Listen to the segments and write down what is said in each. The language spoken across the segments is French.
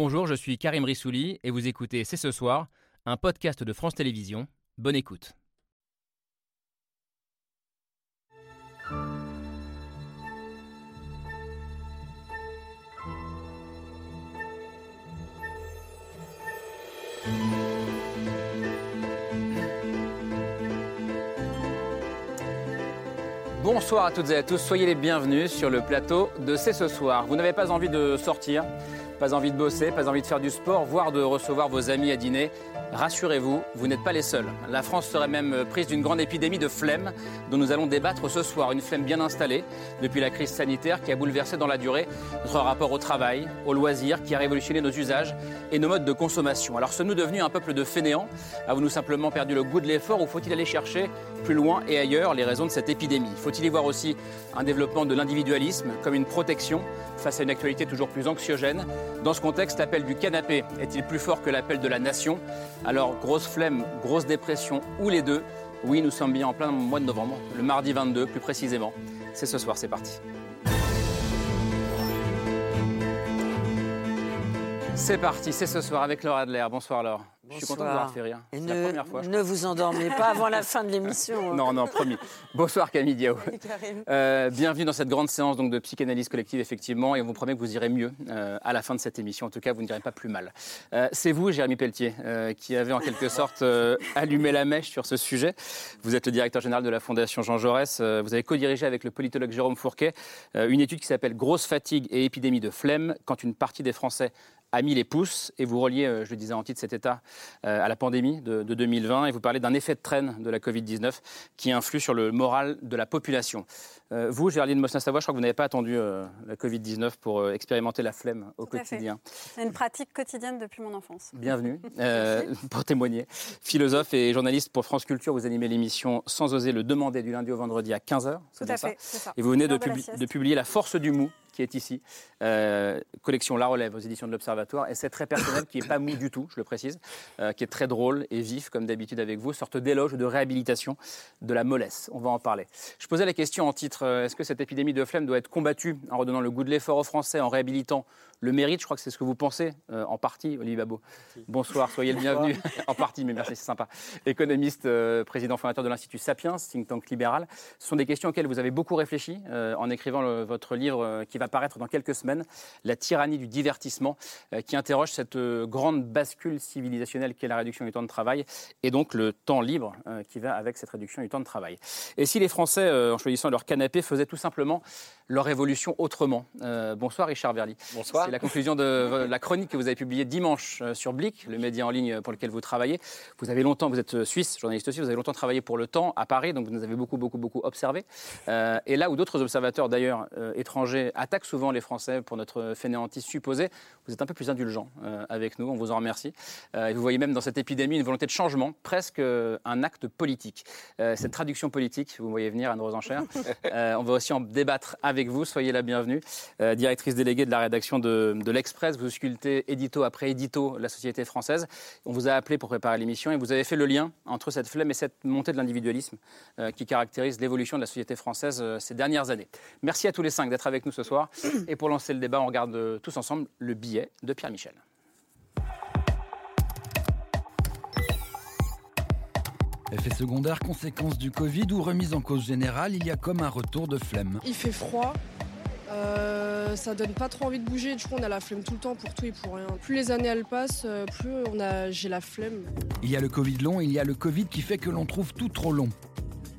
Bonjour, je suis Karim Rissouli et vous écoutez C'est ce soir, un podcast de France Télévisions. Bonne écoute. Bonsoir à toutes et à tous, soyez les bienvenus sur le plateau de C'est ce soir. Vous n'avez pas envie de sortir, pas envie de bosser, pas envie de faire du sport, voire de recevoir vos amis à dîner. Rassurez-vous, vous, n'êtes pas les seuls. La France serait même prise d'une grande épidémie de flemme dont nous allons débattre ce soir. Une flemme bien installée depuis la crise sanitaire qui a bouleversé dans la durée notre rapport au travail, au loisir, qui a révolutionné nos usages et nos modes de consommation. Alors sommes-nous devenus un peuple de fainéants? Avons-nous simplement perdu le goût de l'effort ou faut-il aller chercher plus loin et ailleurs les raisons de cette épidémie? Faut-il y voir aussi un développement de l'individualisme comme une protection face à une actualité toujours plus anxiogène? Dans ce contexte, l'appel du canapé est-il plus fort que l'appel de la nation? Alors, grosse flemme, grosse dépression ou les deux? Oui, nous sommes bien en plein mois de novembre, le mardi 22 plus précisément. C'est ce soir, c'est parti. C'est parti, c'est ce soir avec Laura Adler. Bonsoir Laure. Je suis content de vous avoir fait rire. Et ne, la première fois. je ne vous endormez pas avant la fin de l'émission. hein. Non, non, promis. Bonsoir Camille Diao. Euh, bienvenue dans cette grande séance donc, de psychanalyse collective, effectivement, et on vous promet que vous irez mieux euh, à la fin de cette émission. En tout cas, vous n'irez pas plus mal. Euh, c'est vous, Jérémy Pelletier, euh, qui avez en quelque sorte allumé la mèche sur ce sujet. Vous êtes le directeur général de la Fondation Jean Jaurès. Vous avez co-dirigé avec le politologue Jérôme Fourquet une étude qui s'appelle Grosse fatigue et épidémie de flemme quand une partie des Français a mis les pouces et vous reliez, euh, je le disais en titre, cet état euh, à la pandémie de, de 2020 et vous parlez d'un effet de traîne de la Covid-19 qui influe sur le moral de la population. Euh, vous, Géraldine Mosna-Savoie, je crois que vous n'avez pas attendu euh, la Covid-19 pour euh, expérimenter la flemme au Tout quotidien. C'est une pratique quotidienne depuis mon enfance. Bienvenue pour témoigner. Philosophe et journaliste pour France Culture, vous animez l'émission Sans oser le demander du lundi au vendredi à 15h. Tout à fait, ça. Et vous venez publi- de publier La force du mou, qui est ici, euh, collection La Relève aux éditions de l'Observatoire. Et c'est très personnel, qui n'est pas mou du tout, je le précise, euh, qui est très drôle et vif, comme d'habitude avec vous, sorte d'éloge de réhabilitation de la mollesse. On va en parler. Je posais la question en titre euh, est-ce que cette épidémie de flemme doit être combattue en redonnant le goût de l'effort aux Français, en réhabilitant le mérite? Je crois que c'est ce que vous pensez, en partie, Olivier Babot. Bonsoir, soyez le bienvenu. en partie, mais merci, c'est sympa. Économiste, président fondateur de l'Institut Sapiens, think tank libéral. Ce sont des questions auxquelles vous avez beaucoup réfléchi en écrivant le- votre livre qui va paraître dans quelques semaines, La tyrannie du divertissement, euh, qui interroge cette euh, grande bascule civilisationnelle qu'est la réduction du temps de travail et donc le temps libre euh, qui va avec cette réduction du temps de travail. Et si les Français, en choisissant leur canapé, faisaient tout simplement leur évolution autrement Euh, Bonsoir Richard Verly. Bonsoir. C'est la conclusion de la chronique que vous avez publiée dimanche sur Blick, le média en ligne pour lequel vous travaillez. Vous avez longtemps, vous êtes suisse, journaliste aussi, vous avez longtemps travaillé pour Le Temps à Paris, donc vous nous avez beaucoup, beaucoup, beaucoup observé. Euh, et là où d'autres observateurs, d'ailleurs, euh, étrangers, attaquent souvent les Français pour notre fainéantise supposée, vous êtes un peu plus indulgent euh, avec nous, on vous en remercie. Euh, et vous voyez même dans cette épidémie une volonté de changement, presque euh, un acte politique. Cette traduction politique, vous voyez venir, Anne Rosenchère, euh, on va aussi en débattre avec vous, soyez la bienvenue. Directrice déléguée de la rédaction de, de l'Express, vous sculptez édito après édito la société française. On vous a appelé pour préparer l'émission et vous avez fait le lien entre cette flemme et cette montée de l'individualisme qui caractérise l'évolution de la société française ces dernières années. Merci à tous les cinq d'être avec nous ce soir. Et pour lancer le débat, on regarde euh, tous ensemble le billet de Pierre Michel. Effet secondaire, conséquence du Covid ou remise en cause générale, il y a comme un retour de flemme. Il fait froid. euh, ça donne pas trop envie de bouger. Du coup, on a la flemme tout le temps pour tout et pour rien. Plus les années elles passent, euh, plus on a, j'ai la flemme. Il y a le Covid long, il y a le Covid qui fait que l'on trouve tout trop long.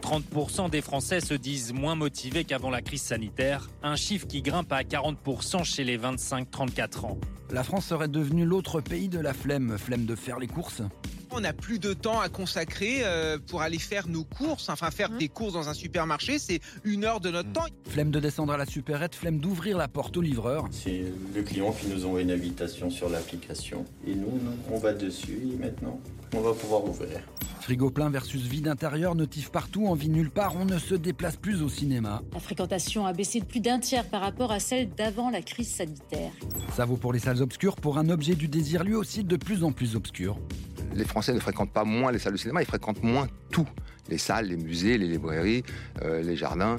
30% des Français se disent moins motivés qu'avant la crise sanitaire, un chiffre qui grimpe à 40% chez les 25-34 ans. La France serait devenue l'autre pays de la flemme, flemme de faire les courses. On n'a plus de temps à consacrer euh, pour aller faire nos courses, enfin faire des courses dans un supermarché, c'est une heure de notre temps. Flemme de descendre à la supérette, flemme d'ouvrir la porte au livreur. C'est le client qui nous envoie une invitation sur l'application. Et nous, non, on va dessus et maintenant, on va pouvoir ouvrir. Frigo plein versus vide intérieur, notif partout, envie nulle part, on ne se déplace plus au cinéma. La fréquentation a baissé de plus d'un tiers par rapport à celle d'avant la crise sanitaire. Ça vaut pour les salles obscures, pour un objet du désir lui aussi de plus en plus obscur. Les Français ne fréquentent pas moins les salles de cinéma, ils fréquentent moins tout. Les salles, les musées, les librairies, euh, les jardins.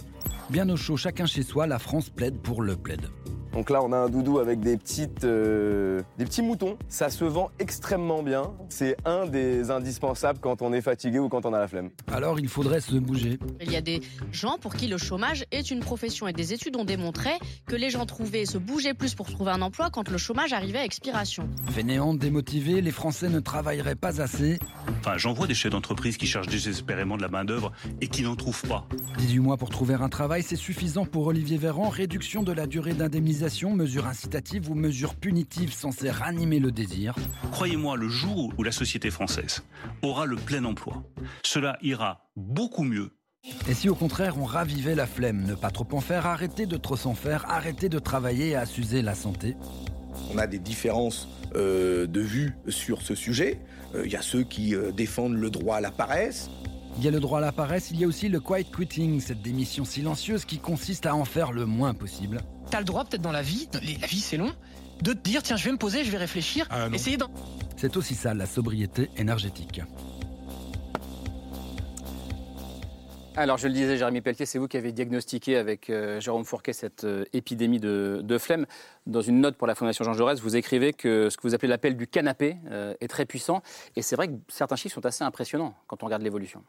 Bien au chaud, chacun chez soi, la France plaide pour le plaid. Donc là, on a un doudou avec des, petites, euh, des petits moutons. Ça se vend extrêmement bien. C'est un des indispensables quand on est fatigué ou quand on a la flemme. Alors il faudrait se bouger. Il y a des gens pour qui le chômage est une profession et des études ont démontré que les gens trouvaient se bouger plus pour trouver un emploi quand le chômage arrivait à expiration. Fainéants, démotivés, les Français ne travailleraient pas assez. Enfin, j'en vois des chefs d'entreprise qui cherchent désespérément de la main-d'œuvre et qui n'en trouvent pas. 18 mois pour trouver un travail, c'est suffisant pour Olivier Véran. Réduction de la durée d'indemnisation, mesure incitative ou mesure punitive censée ranimer le désir. Croyez-moi, le jour où la société française aura le plein emploi, cela ira beaucoup mieux et si au contraire on ravivait la flemme, ne pas trop en faire, arrêter de trop s'en faire, arrêter de travailler à s'user la santé? On a des différences euh, de vues sur ce sujet. Euh, Il y a ceux qui euh, défendent le droit à la paresse. Il y a le droit à la paresse, il y a aussi le quiet quitting, cette démission silencieuse qui consiste à en faire le moins possible. T'as le droit peut-être dans la vie, la vie c'est long, de te dire tiens je vais me poser, je vais réfléchir, essayer d'en... C'est aussi ça la sobriété énergétique. Alors, je le disais, Jérémy Pelletier, c'est vous qui avez diagnostiqué avec euh, Jérôme Fourquet cette euh, épidémie de, de, flemme. Dans une note pour la Fondation Jean Jaurès, vous écrivez que ce que vous appelez l'appel du canapé euh, est très puissant. Et c'est vrai que certains chiffres sont assez impressionnants quand on regarde l'évolution.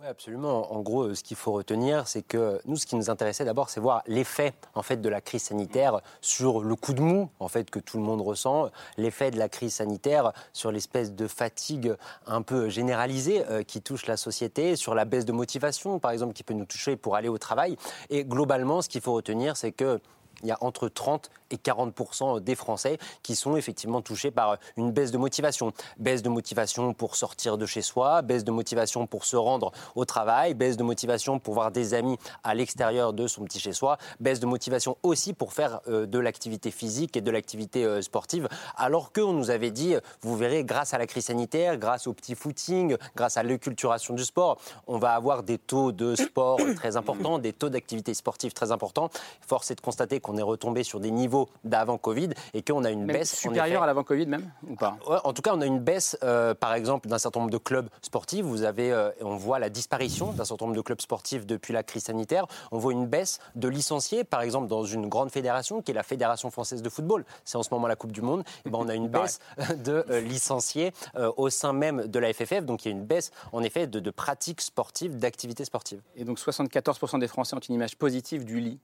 Oui, absolument. En gros, ce qu'il faut retenir, c'est que nous, ce qui nous intéressait d'abord, c'est voir l'effet en fait de la crise sanitaire sur le coup de mou en fait que tout le monde ressent, l'effet de la crise sanitaire sur l'espèce de fatigue un peu généralisée euh, qui touche la société, sur la baisse de motivation, par exemple, qui peut nous toucher pour aller au travail. Et globalement, ce qu'il faut retenir, c'est que il y a entre 30 et 40% des Français qui sont effectivement touchés par une baisse de motivation. Baisse de motivation pour sortir de chez soi, baisse de motivation pour se rendre au travail, baisse de motivation pour voir des amis à l'extérieur de son petit chez soi, baisse de motivation aussi pour faire euh, de l'activité physique et de l'activité euh, sportive, alors qu'on nous avait dit, vous verrez, grâce à la crise sanitaire, grâce au petit footing, grâce à l'éculturation du sport, on va avoir des taux de sport très importants, des taux d'activité sportive très importants. Force est de constater qu'on est retombé sur des niveaux d'avant Covid et qu'on a une même baisse supérieure à l'avant Covid même ou pas? En tout cas, on a une baisse, euh, par exemple, d'un certain nombre de clubs sportifs. Vous avez, euh, on voit la disparition d'un certain nombre de clubs sportifs depuis la crise sanitaire. On voit une baisse de licenciés, par exemple, dans une grande fédération qui est la Fédération française de football. C'est en ce moment la Coupe du Monde. Et ben, on a une baisse de euh, licenciés euh, au sein même de la FFF. Donc il y a une baisse, en effet, de, de pratiques sportives, d'activités sportives. Et donc 74% des Français ont une image positive du lit,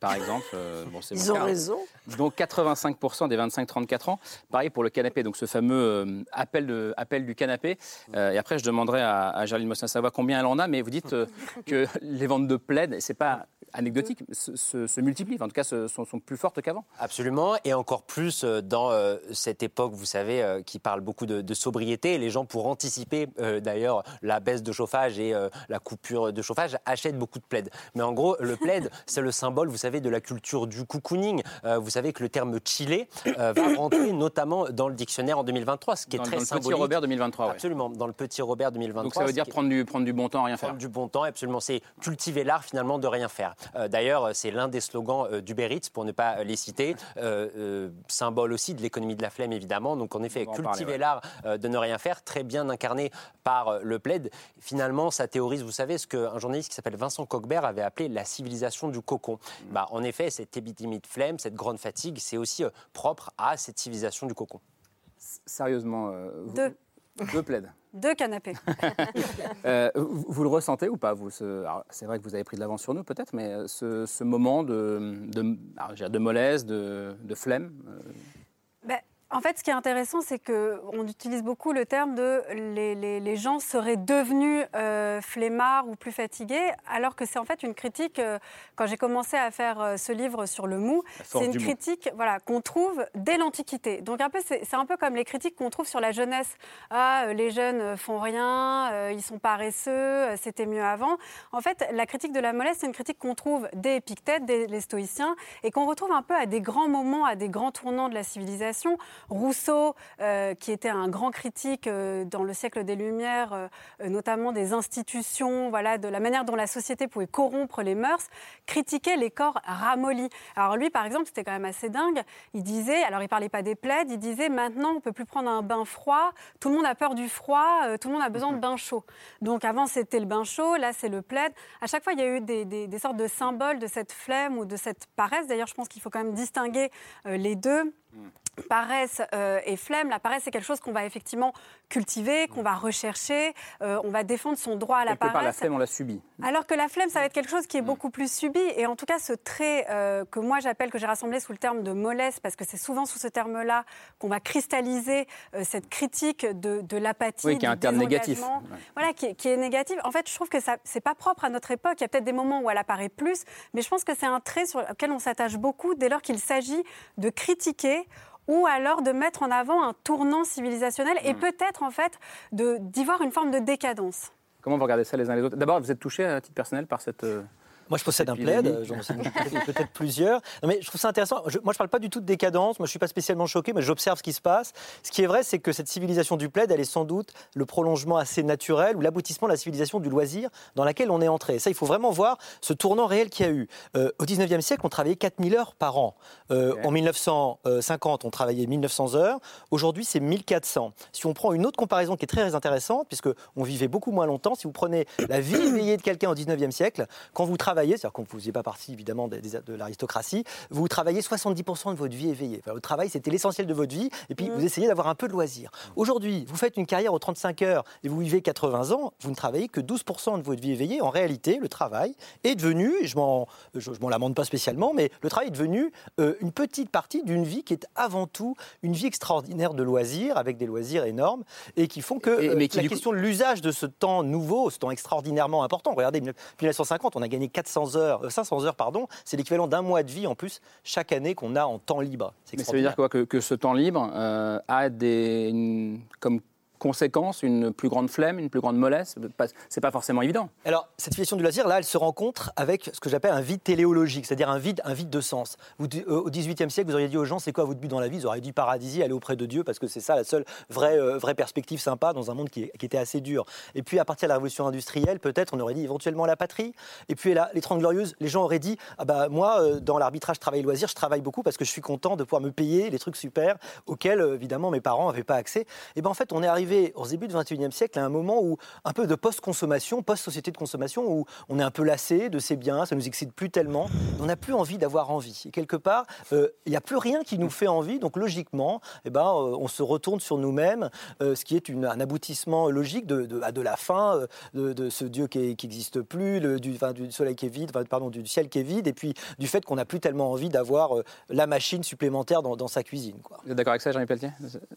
par exemple. Bon, Ils ont cas. raison. Donc 85% des 25-34 ans. Pareil pour le canapé, donc ce fameux euh, appel, de, appel du canapé. Euh, et après, je demanderai à, à Gerline Mossin-Savoie combien elle en a, mais vous dites euh, que les ventes de plaid, c'est pas anecdotique, se, se, se, multiplient, en tout cas se, sont, sont, plus fortes qu'avant. Absolument, et encore plus dans euh, cette époque, vous savez, euh, qui parle beaucoup de, de, sobriété. Les gens, pour anticiper euh, d'ailleurs la baisse de chauffage et la coupure de chauffage, achètent beaucoup de plaids. Mais en gros, le plaid, c'est le symbole, vous savez, de la culture du cocooning. vous savez que le terme chillé va rentrer notamment dans le dictionnaire en 2023, ce qui dans, est très dans symbolique. le petit Robert 2023, ouais. Absolument, dans le petit Robert 2023. Donc ça veut dire prendre du, prendre du bon temps à rien prendre faire. du bon temps, absolument. C'est cultiver l'art finalement de rien faire. Euh, D'ailleurs, c'est l'un des slogans euh, d'Uber Eats, pour ne pas les citer, euh, symbole aussi de l'économie de la flemme, évidemment. Donc, en effet, cultiver ouais. l'art euh, de ne rien faire, très bien incarné par le plaid. Finalement, ça théorise, vous savez, ce qu'un journaliste qui s'appelle Vincent Coquebert avait appelé la civilisation du cocon. Mmh. Bah, en effet, cette épidémie de flemme, cette grande fatigue, c'est aussi propre à cette civilisation du cocon. Sérieusement, vous... Deux. Deux plaids. Deux canapés. euh, vous, vous, le ressentez ou pas vous, C'est vrai que vous avez pris de l'avance sur nous peut-être, mais ce, ce moment de, de, alors, de mollesse, de, de flemme euh... en fait, ce qui est intéressant, c'est qu'on utilise beaucoup le terme de les, les, les gens seraient devenus euh, flemmards ou plus fatigués, alors que c'est en fait une critique. Euh, quand j'ai commencé à faire euh, ce livre sur le mou, c'est une critique voilà, qu'on trouve dès l'Antiquité. Donc un peu, c'est un peu comme les critiques qu'on trouve sur la jeunesse. Ah, les jeunes font rien, ils sont paresseux, c'était mieux avant. En fait, la critique de la mollesse, c'est une critique qu'on trouve dès Épictète, dès les stoïciens, et qu'on retrouve un peu à des grands moments, à des grands tournants de la civilisation. Rousseau, euh, qui était un grand critique euh, dans le siècle des Lumières, euh, notamment des institutions, voilà, de la manière dont la société pouvait corrompre les mœurs, critiquait les corps ramollis. Alors lui, par exemple, c'était quand même assez dingue. Il disait, alors il parlait pas des plaides, il disait maintenant on peut plus prendre un bain froid, tout le monde a peur du froid, tout le monde a besoin de bain chaud. Donc avant c'était le bain chaud, là c'est le plaid. À chaque fois il y a eu des, des- des sortes de symboles de cette flemme ou de cette paresse. D'ailleurs je pense qu'il faut quand même distinguer les deux. Paresse euh, et flemme, la paresse c'est quelque chose qu'on va effectivement cultiver, qu'on va rechercher, euh, on va défendre son droit à la Quelque part, la paresse. flemme, on l'a subie. Alors que la flemme, ça va être quelque chose qui est beaucoup plus subi. Et en tout cas, ce trait euh, que moi j'appelle, que j'ai rassemblé sous le terme de mollesse, parce que c'est souvent sous ce terme-là qu'on va cristalliser cette critique de, de l'apathie. Oui, qui est un terme négatif. Voilà, qui, est- qui est négative. En fait, je trouve que ça, c'est pas propre à notre époque. Il y a peut-être des moments où elle apparaît plus, mais je pense que c'est un trait sur lequel on s'attache beaucoup dès lors qu'il s'agit de critiquer ou alors de mettre en avant un tournant civilisationnel et Hmm. peut-être en fait d'y voir une forme de décadence. Comment vous regardez ça les uns les autres? D'abord, vous cette touché à titre personnel par cette. Euh, Moi, je possède un plaid, j'en possède peut-être- plusieurs. Non, mais je trouve ça intéressant. Je- moi, je parle pas du tout de décadence. Moi, je suis pas spécialement choqué, mais j'observe ce qui se passe. Ce qui est vrai, c'est que cette civilisation du plaid, elle est sans doute le prolongement assez naturel ou l'aboutissement de la civilisation du loisir dans laquelle on est entré. Ça, il faut vraiment voir ce tournant réel qu'il y a eu. Euh, au 19e siècle, on travaillait 4000 heures par an. Euh, En 1950, on travaillait 1900 heures. Aujourd'hui, c'est 1400. Si on prend une autre comparaison qui est très intéressante, puisque on vivait beaucoup moins longtemps, si vous prenez la vie éveillée de quelqu'un au 19e siècle, quand vous travaillez, c'est-à-dire vous ne faisiez pas partie évidemment de l'aristocratie, vous travaillez 70% de votre vie éveillée. Enfin, le travail, c'était l'essentiel de votre vie, et puis vous essayez d'avoir un peu de loisir. Aujourd'hui, vous faites une carrière aux 35 heures et vous vivez 80 ans, vous ne travaillez que 12% de votre vie éveillée. En réalité, le travail est devenu, je m'en, je, je m'en lamente pas spécialement, mais le travail est devenu euh, une petite partie d'une vie qui est avant tout une vie extraordinaire de loisirs, avec des loisirs énormes, et qui font que Et- euh, mais qui, la coup- question de l'usage de ce temps nouveau, ce temps extraordinairement important, regardez, 1950, on a gagné 400 heures, euh, 500 heures, pardon, c'est l'équivalent d'un mois de vie en plus chaque année qu'on a en temps libre. Mais ça veut dire quoi que, que ce temps libre euh, a des, une- comme conséquence une plus grande flemme, une plus grande mollesse C'est pas forcément évident. Alors, cette situation du loisir, là, elle se rencontre avec ce que j'appelle un vide téléologique, c'est-à-dire un vide, un vide de sens. Vous, euh, au XVIIIe siècle, vous auriez dit aux gens, c'est quoi votre but dans la vie? Ils auraient dit paradisier, aller auprès de Dieu, parce que c'est ça la seule vraie, euh, vraie perspective sympa dans un monde qui, était assez dur. Et puis, à partir de la révolution industrielle, peut-être, on aurait dit éventuellement la patrie. Et puis, là, les Trente Glorieuses, les gens auraient dit, ah bah, moi, euh, dans l'arbitrage travail-loisir, je travaille beaucoup parce que je suis content de pouvoir me payer les trucs super auxquels, évidemment, mes parents n'avaient pas accès. Et ben en fait, on est arrivé au début du XXIe siècle à un moment où un peu de post-consommation, post-société de consommation, où on est un peu lassé de ces biens, ça nous excite plus tellement, on n'a plus envie d'avoir envie. Et quelque part, euh, il n'y a plus rien qui nous fait envie, donc logiquement, eh ben, euh, on se retourne sur nous-mêmes, euh, ce qui est une- un aboutissement logique de, de- à de la fin, euh, de, de ce Dieu qui n'existe plus, le- du, enfin, du soleil qui est vide, enfin, pardon, du ciel qui est vide, et puis du fait qu'on n'a plus tellement envie d'avoir euh, la machine supplémentaire dans, dans sa cuisine. Quoi. Vous êtes d'accord avec ça, Jean-Yves Pelletier?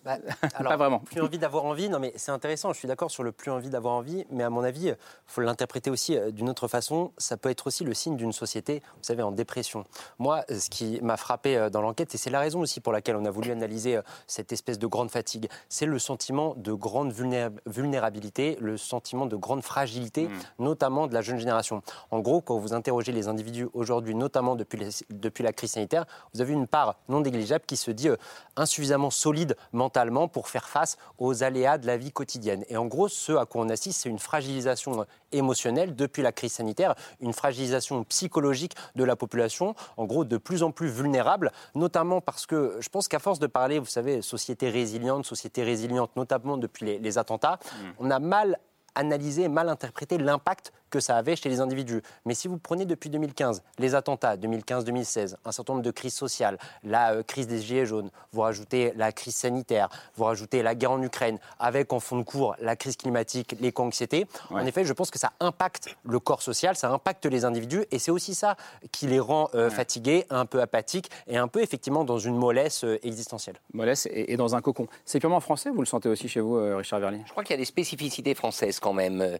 Bah, Pas vraiment. Plus envie d'avoir envie, non mais c'est intéressant, je suis d'accord sur le plus envie d'avoir envie, mais à mon avis, il faut l'interpréter aussi euh, d'une autre façon. Ça peut être aussi le signe d'une société, vous savez, en dépression. Moi, euh, ce qui m'a frappé euh, dans l'enquête, et c'est la raison aussi pour laquelle on a voulu analyser cette espèce de grande fatigue, c'est le sentiment de grande vulnéra- vulnérabilité, le sentiment de grande fragilité, notamment de la jeune génération. En gros, quand vous interrogez les individus aujourd'hui, notamment depuis, les- depuis la crise sanitaire, vous avez une part non négligeable qui se dit insuffisamment solide mentalement pour faire face aux aléas de la vie quotidienne. Et en gros, ce à quoi on assiste, c'est une fragilisation émotionnelle depuis la crise sanitaire, une fragilisation psychologique de la population, en gros de plus en plus vulnérable, notamment parce que je pense qu'à force de parler, vous savez, société résiliente, société résiliente, notamment depuis les, les attentats, on a mal analysé, mal interprété l'impact que ça avait chez les individus. Mais si vous prenez depuis 2015 les attentats, 2015-2016, un certain nombre de crises sociales, la euh, crise des Gilets jaunes, vous rajoutez la crise sanitaire, vous rajoutez la guerre en Ukraine, avec en fond de cours la crise climatique, l'éco-anxiété, en effet, je pense que ça impacte le corps social, ça impacte les individus, et c'est aussi ça qui les rend euh, fatigués, un peu apathiques, et un peu effectivement dans une mollesse euh, existentielle. Mollesse et, et dans un cocon. C'est purement français, vous le sentez aussi chez vous, euh, Richard Verlier? Je crois qu'il y a des spécificités françaises quand même.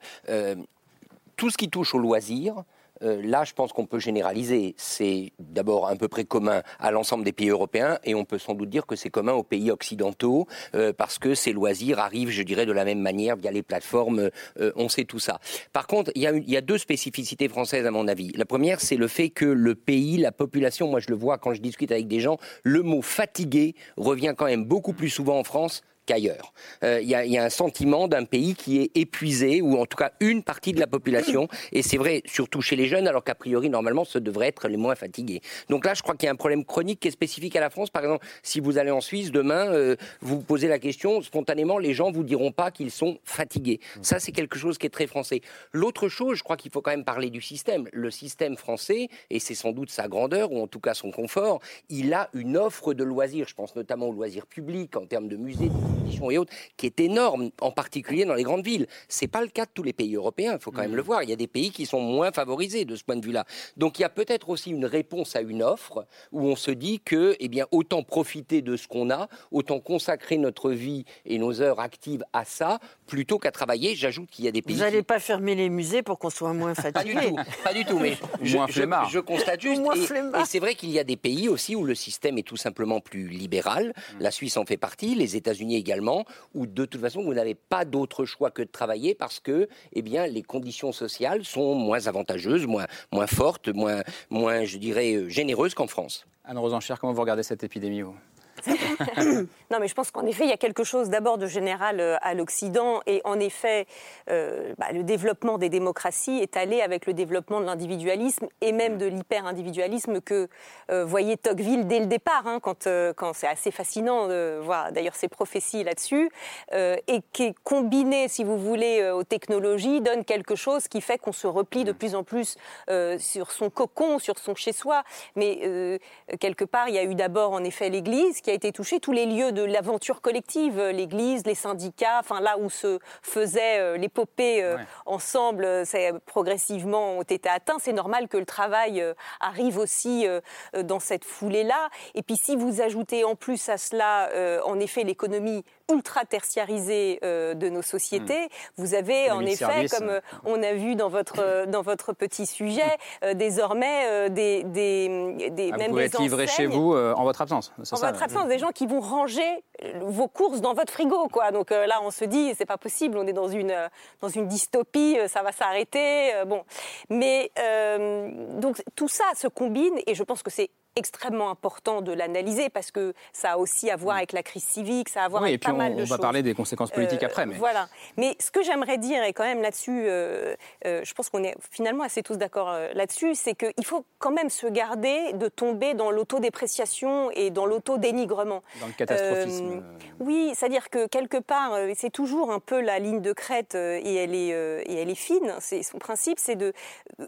Tout ce qui touche au loisir, euh, là, je pense qu'on peut généraliser. C'est d'abord à peu près commun à l'ensemble des pays européens et on peut sans doute dire que c'est commun aux pays occidentaux euh, parce que ces loisirs arrivent, je dirais, de la même manière via les plateformes. euh, on sait tout ça. Par contre, il y, y a deux spécificités françaises à mon avis. La première, c'est le fait que le pays, la population, moi je le vois quand je discute avec des gens, le mot fatigué revient quand même beaucoup plus souvent en France qu'ailleurs. Euh, Il y, a- un sentiment d'un pays qui est épuisé, ou en tout cas une partie de la population, et c'est vrai surtout chez les jeunes, alors qu'a priori, normalement, ce devrait être les moins fatigués. Donc là, je crois qu'il y a un problème chronique qui est spécifique à la France. Par exemple, si vous allez en Suisse demain, euh, vous posez la question, spontanément, les gens vous diront pas qu'ils sont fatigués. Ça, c'est quelque chose qui est très français. L'autre chose, je crois qu'il faut quand même parler du système. Le système français, et c'est sans doute sa grandeur, ou en tout cas son confort, il a une offre de loisirs, je pense notamment aux loisirs publics, en termes de musées, de et autres, qui est énorme, en particulier dans les grandes villes. C'est pas le cas de tous les pays européens, il faut quand même le voir. Il y a des pays qui sont moins favorisés de ce point de vue-là. Donc il y a peut-être aussi une réponse à une offre où on se dit que, eh bien, autant profiter de ce qu'on a, autant consacrer notre vie et nos heures actives à ça, plutôt qu'à travailler. J'ajoute qu'il y a des pays Vous n'allez pas fermer les musées pour qu'on soit moins pas du fatigué. tout, pas du tout, mais je, moins je- flemmard. je constate juste. Moins et- flemmard. et c'est vrai qu'il y a des pays aussi où le système est tout simplement plus libéral. La Suisse en fait partie, les États-Unis également, où de toute façon vous n'avez pas d'autre choix que de travailler parce que, eh bien, les conditions sociales sont moins avantageuses, moins, moins fortes, moins, moins, je dirais, euh, généreuses qu'en France. Anne Rosencher, comment vous regardez cette épidémie vous? non, mais je pense qu'en effet, il y a quelque chose d'abord de général euh, à l'Occident. Et en effet, euh, bah, le développement des démocraties est allé avec le développement de l'individualisme et même de l'hyper-individualisme que euh, voyait Tocqueville dès le départ, hein, quand, quand c'est assez fascinant de voir d'ailleurs ses prophéties là-dessus, et qui est combiné, si vous voulez, aux technologies, donne quelque chose qui fait qu'on se replie de plus en plus sur son cocon, sur son chez-soi. Mais quelque part, il y a eu d'abord en effet l'Église qui a été touchée, tous les lieux de l'aventure collective, euh, l'Église, les syndicats, enfin là où se faisaient euh, l'épopée euh, ensemble, c'est progressivement ont été atteints. C'est normal que le travail arrive aussi dans cette foulée-là. Et puis si vous ajoutez en plus à cela, en effet, l'économie ultra tertiarisée euh, de nos sociétés, vous avez en effet, service. comme euh, on a vu dans votre euh, dans votre petit sujet, désormais des des, des Ah, même Vous pouvez des être livré chez vous en votre absence. en ça, votre absence, des gens qui vont ranger vos courses dans votre frigo, quoi. Donc là, on se dit, c'est pas possible, on est dans une dans une dystopie, ça va s'arrêter, bon. Mais donc tout ça se combine, et je pense que c'est extrêmement important de l'analyser parce que ça a aussi à voir avec la crise civique, ça a à voir Mm. Oui, et avec puis pas on, mal de on va choses. parler des conséquences politiques Euh, après. Mais... Voilà. Mais ce que j'aimerais dire, et quand même là-dessus, euh, euh, je pense qu'on est finalement assez tous d'accord là-dessus, c'est qu'il faut quand même se garder de tomber dans l'autodépréciation et dans l'autodénigrement. Dans le catastrophisme. Oui, c'est-à-dire que quelque part, c'est toujours un peu la ligne de crête et elle est, et elle est fine. C'est son principe, c'est de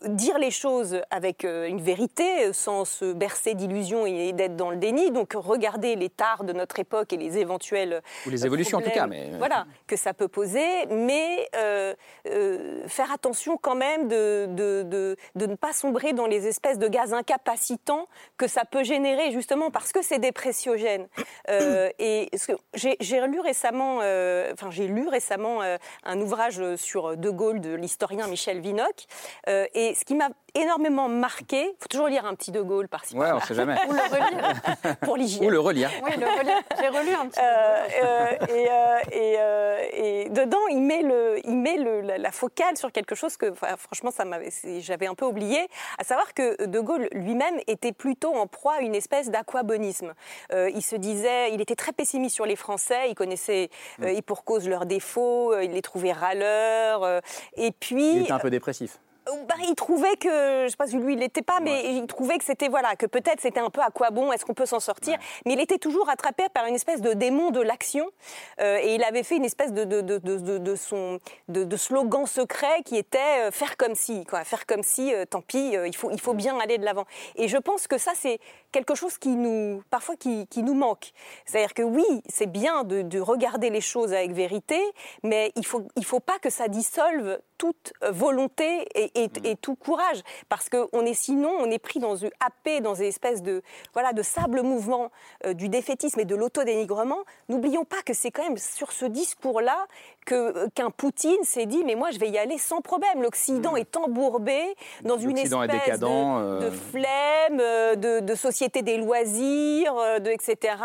dire les choses avec une vérité, sans se bercer d'illusions et d'être dans le déni. Donc regarder les tares de notre époque et les éventuels Ou les évolutions, en tout cas, mais- voilà que ça peut poser, mais euh, euh, faire attention quand même de, de, de, de ne pas sombrer dans les espèces de gaz incapacitants que ça peut générer justement parce que c'est dépressiogène. Euh, et j'ai lu récemment, euh, enfin j'ai lu récemment euh, un ouvrage sur De Gaulle de l'historien Michel Vinocq, euh, et ce qui m'a énormément marqué, il faut toujours lire un petit De Gaulle par-ci. Ouais, par-là. Sait jamais. Ou le relire pour l'hygiène. Ou le relire. Oui, le relire. J'ai relu un petit Euh, euh, et, euh, et, euh, et dedans, il met, le, il met le- la, la focale sur quelque chose que, enfin, franchement, ça m'avait, j'avais un peu oublié, à savoir que De Gaulle lui-même était plutôt en proie à une espèce d'aquabonisme. Euh, il se disait, il était très pessimiste sur les Français, il connaissait, euh, et pour cause leurs défauts, il les trouvait râleurs, euh, et puis... Il était un peu dépressif. Bah, il trouvait que, je sais pas si lui il l'était pas, mais il trouvait que c'était voilà que peut-être c'était un peu à quoi bon, est-ce qu'on peut s'en sortir Mais il était toujours attrapé par une espèce de démon de l'action, Euh, et il avait fait une espèce de de, de, de, de- son de, slogan secret qui était euh, faire comme si, quoi, faire comme si, euh, tant pis, euh, il faut il faut bien aller de l'avant. Et je pense que ça c'est quelque chose qui nous parfois qui, qui nous manque. C'est-à-dire que oui, c'est bien de, de regarder les choses avec vérité, mais il faut il faut pas que ça dissolve toute euh, volonté et et, et tout courage. Parce que on est sinon, on est pris dans une happé dans une espèce de, voilà, de sable mouvement euh, du défaitisme et de l'autodénigrement. N'oublions pas que c'est quand même sur ce discours-là que- qu'un Poutine s'est dit mais moi je vais y aller sans problème. L'Occident est embourbé dans une espèce décadent, de, euh. de flemme, euh, de, de société des loisirs, euh, de, etc.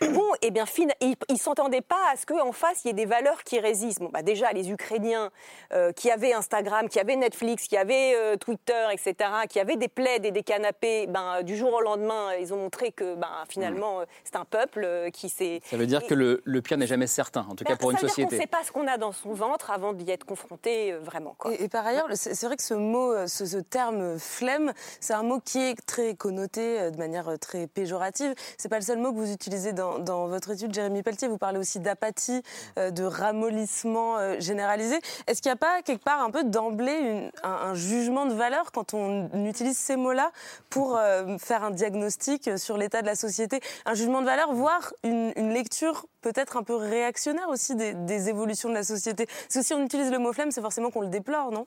Bon, et bien fina- ils ne s'entendaient pas à ce qu'en face il y ait des valeurs qui résistent. Bon, bah, déjà les Ukrainiens euh, qui avaient Instagram, qui avaient Netflix, qui avaient euh, Twitter, etc., qui avaient des plaids et des canapés, ben, du jour au lendemain ils ont montré que ben, finalement euh, c'est un peuple euh, qui s'est... Ça veut dire que le, le pire n'est jamais certain, en tout cas Ben, pour une veut dire société. ne sait pas ce qu'on a dans son ventre avant d'y être confronté euh, vraiment. Quoi. Et, et par ailleurs, c'est c'est vrai que ce mot, euh, ce, ce terme euh, flemme, c'est un mot qui est très connoté euh, de manière euh, très péjorative. C'est pas le seul mot que vous utilisez dans, dans votre étude, Jérémy Pelletier. Vous parlez aussi d'apathie, euh, de ramollissement euh, généralisé. Est-ce qu'il n'y a pas quelque part un peu d'emblée un, un jugement de valeur quand on utilise ces mots-là pour euh, faire un diagnostic sur l'état de la société Un jugement de valeur, voire une, une lecture peut-être un peu réactionnaire aussi des, des évolutions de la société. Parce que si on utilise le mot flemme, c'est forcément qu'on le déplore, non?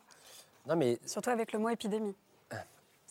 Non, mais Surtout avec le mot épidémie.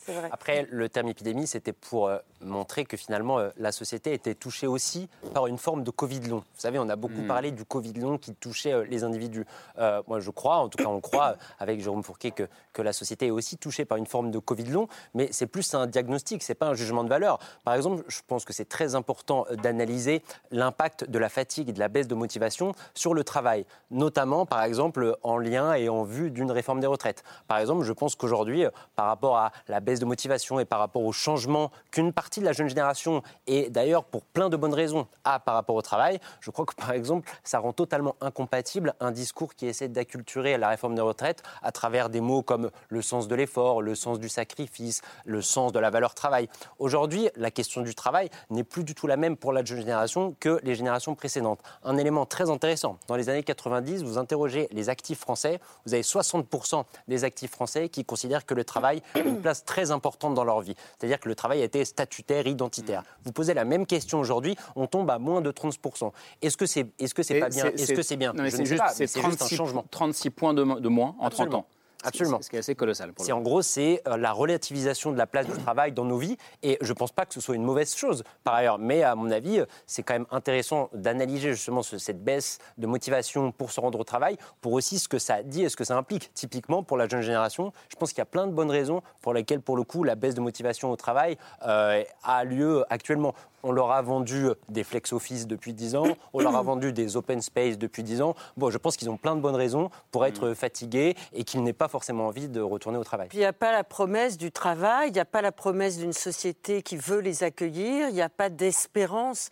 Vrai. Après, le terme épidémie, c'était pour euh, montrer que finalement, euh, la société était touchée aussi par une forme de Covid long. Vous savez, on a beaucoup Mm. parlé du Covid long qui touchait euh, les individus. Euh, moi, je crois, en tout cas, on croit, avec Jérôme Fourquet, que, que la société est aussi touchée par une forme de Covid long, mais c'est plus un diagnostic, c'est pas un jugement de valeur. Par exemple, je pense que c'est très important d'analyser l'impact de la fatigue et de la baisse de motivation sur le travail, notamment, par exemple, en lien et en vue d'une réforme des retraites. Par exemple, je pense qu'aujourd'hui, par rapport à la de motivation et par rapport au changement qu'une partie de la jeune génération, et d'ailleurs pour plein de bonnes raisons, a par rapport au travail, je crois que par exemple, ça rend totalement incompatible un discours qui essaie d'acculturer la réforme des retraites à travers des mots comme le sens de l'effort, le sens du sacrifice, le sens de la valeur travail. Aujourd'hui, la question du travail n'est plus du tout la même pour la jeune génération que les générations précédentes. Un élément très intéressant, dans les années 90, vous interrogez les actifs français, vous avez 60% des actifs français qui considèrent que le travail a une place très importante dans leur vie. C'est-à-dire que le travail a été statutaire, identitaire. Vous posez la même question aujourd'hui, on tombe à moins de 30%. Est-ce que c'est est -ce c'est Et pas bien? Est-ce que c'est bien? C'est juste, c'est c'est juste un 36, changement. 36 points de, mo- de moins en 30 Absolument. ans. Absolument. Ce qui est assez colossal. C'est en gros, c'est euh, la relativisation de la place du travail dans nos vies. Et je ne pense pas que ce soit une mauvaise chose, par ailleurs. Mais à mon avis, c'est quand même intéressant d'analyser justement ce- cette baisse de motivation pour se rendre au travail, pour aussi ce que ça dit et ce que ça implique. Typiquement, pour la jeune génération, je pense qu'il y a plein de bonnes raisons pour lesquelles, pour le coup, la baisse de motivation au travail euh, a lieu actuellement. On leur a vendu des flex office depuis 10 ans, on leur a vendu des open space depuis 10 ans. Bon, je pense qu'ils ont plein de bonnes raisons pour être fatigués et qu'ils n'aient pas forcément envie de retourner au travail. Puis il n'y a pas la promesse du travail, il n'y a pas la promesse d'une société qui veut les accueillir, il n'y a pas d'espérance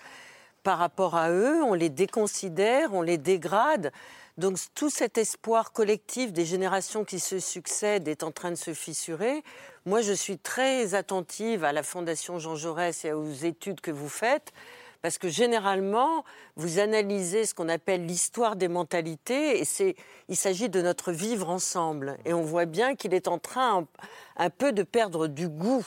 par rapport à eux, on les déconsidère, on les dégrade. Donc tout cet espoir collectif des générations qui se succèdent est en train de se fissurer. Moi, je suis très attentive à la Fondation Jean Jaurès et aux études que vous faites. Parce que généralement, vous analysez ce qu'on appelle l'histoire des mentalités, et c'est, il s'agit de notre vivre ensemble. Et on voit bien qu'il est en train un, un peu de perdre du goût.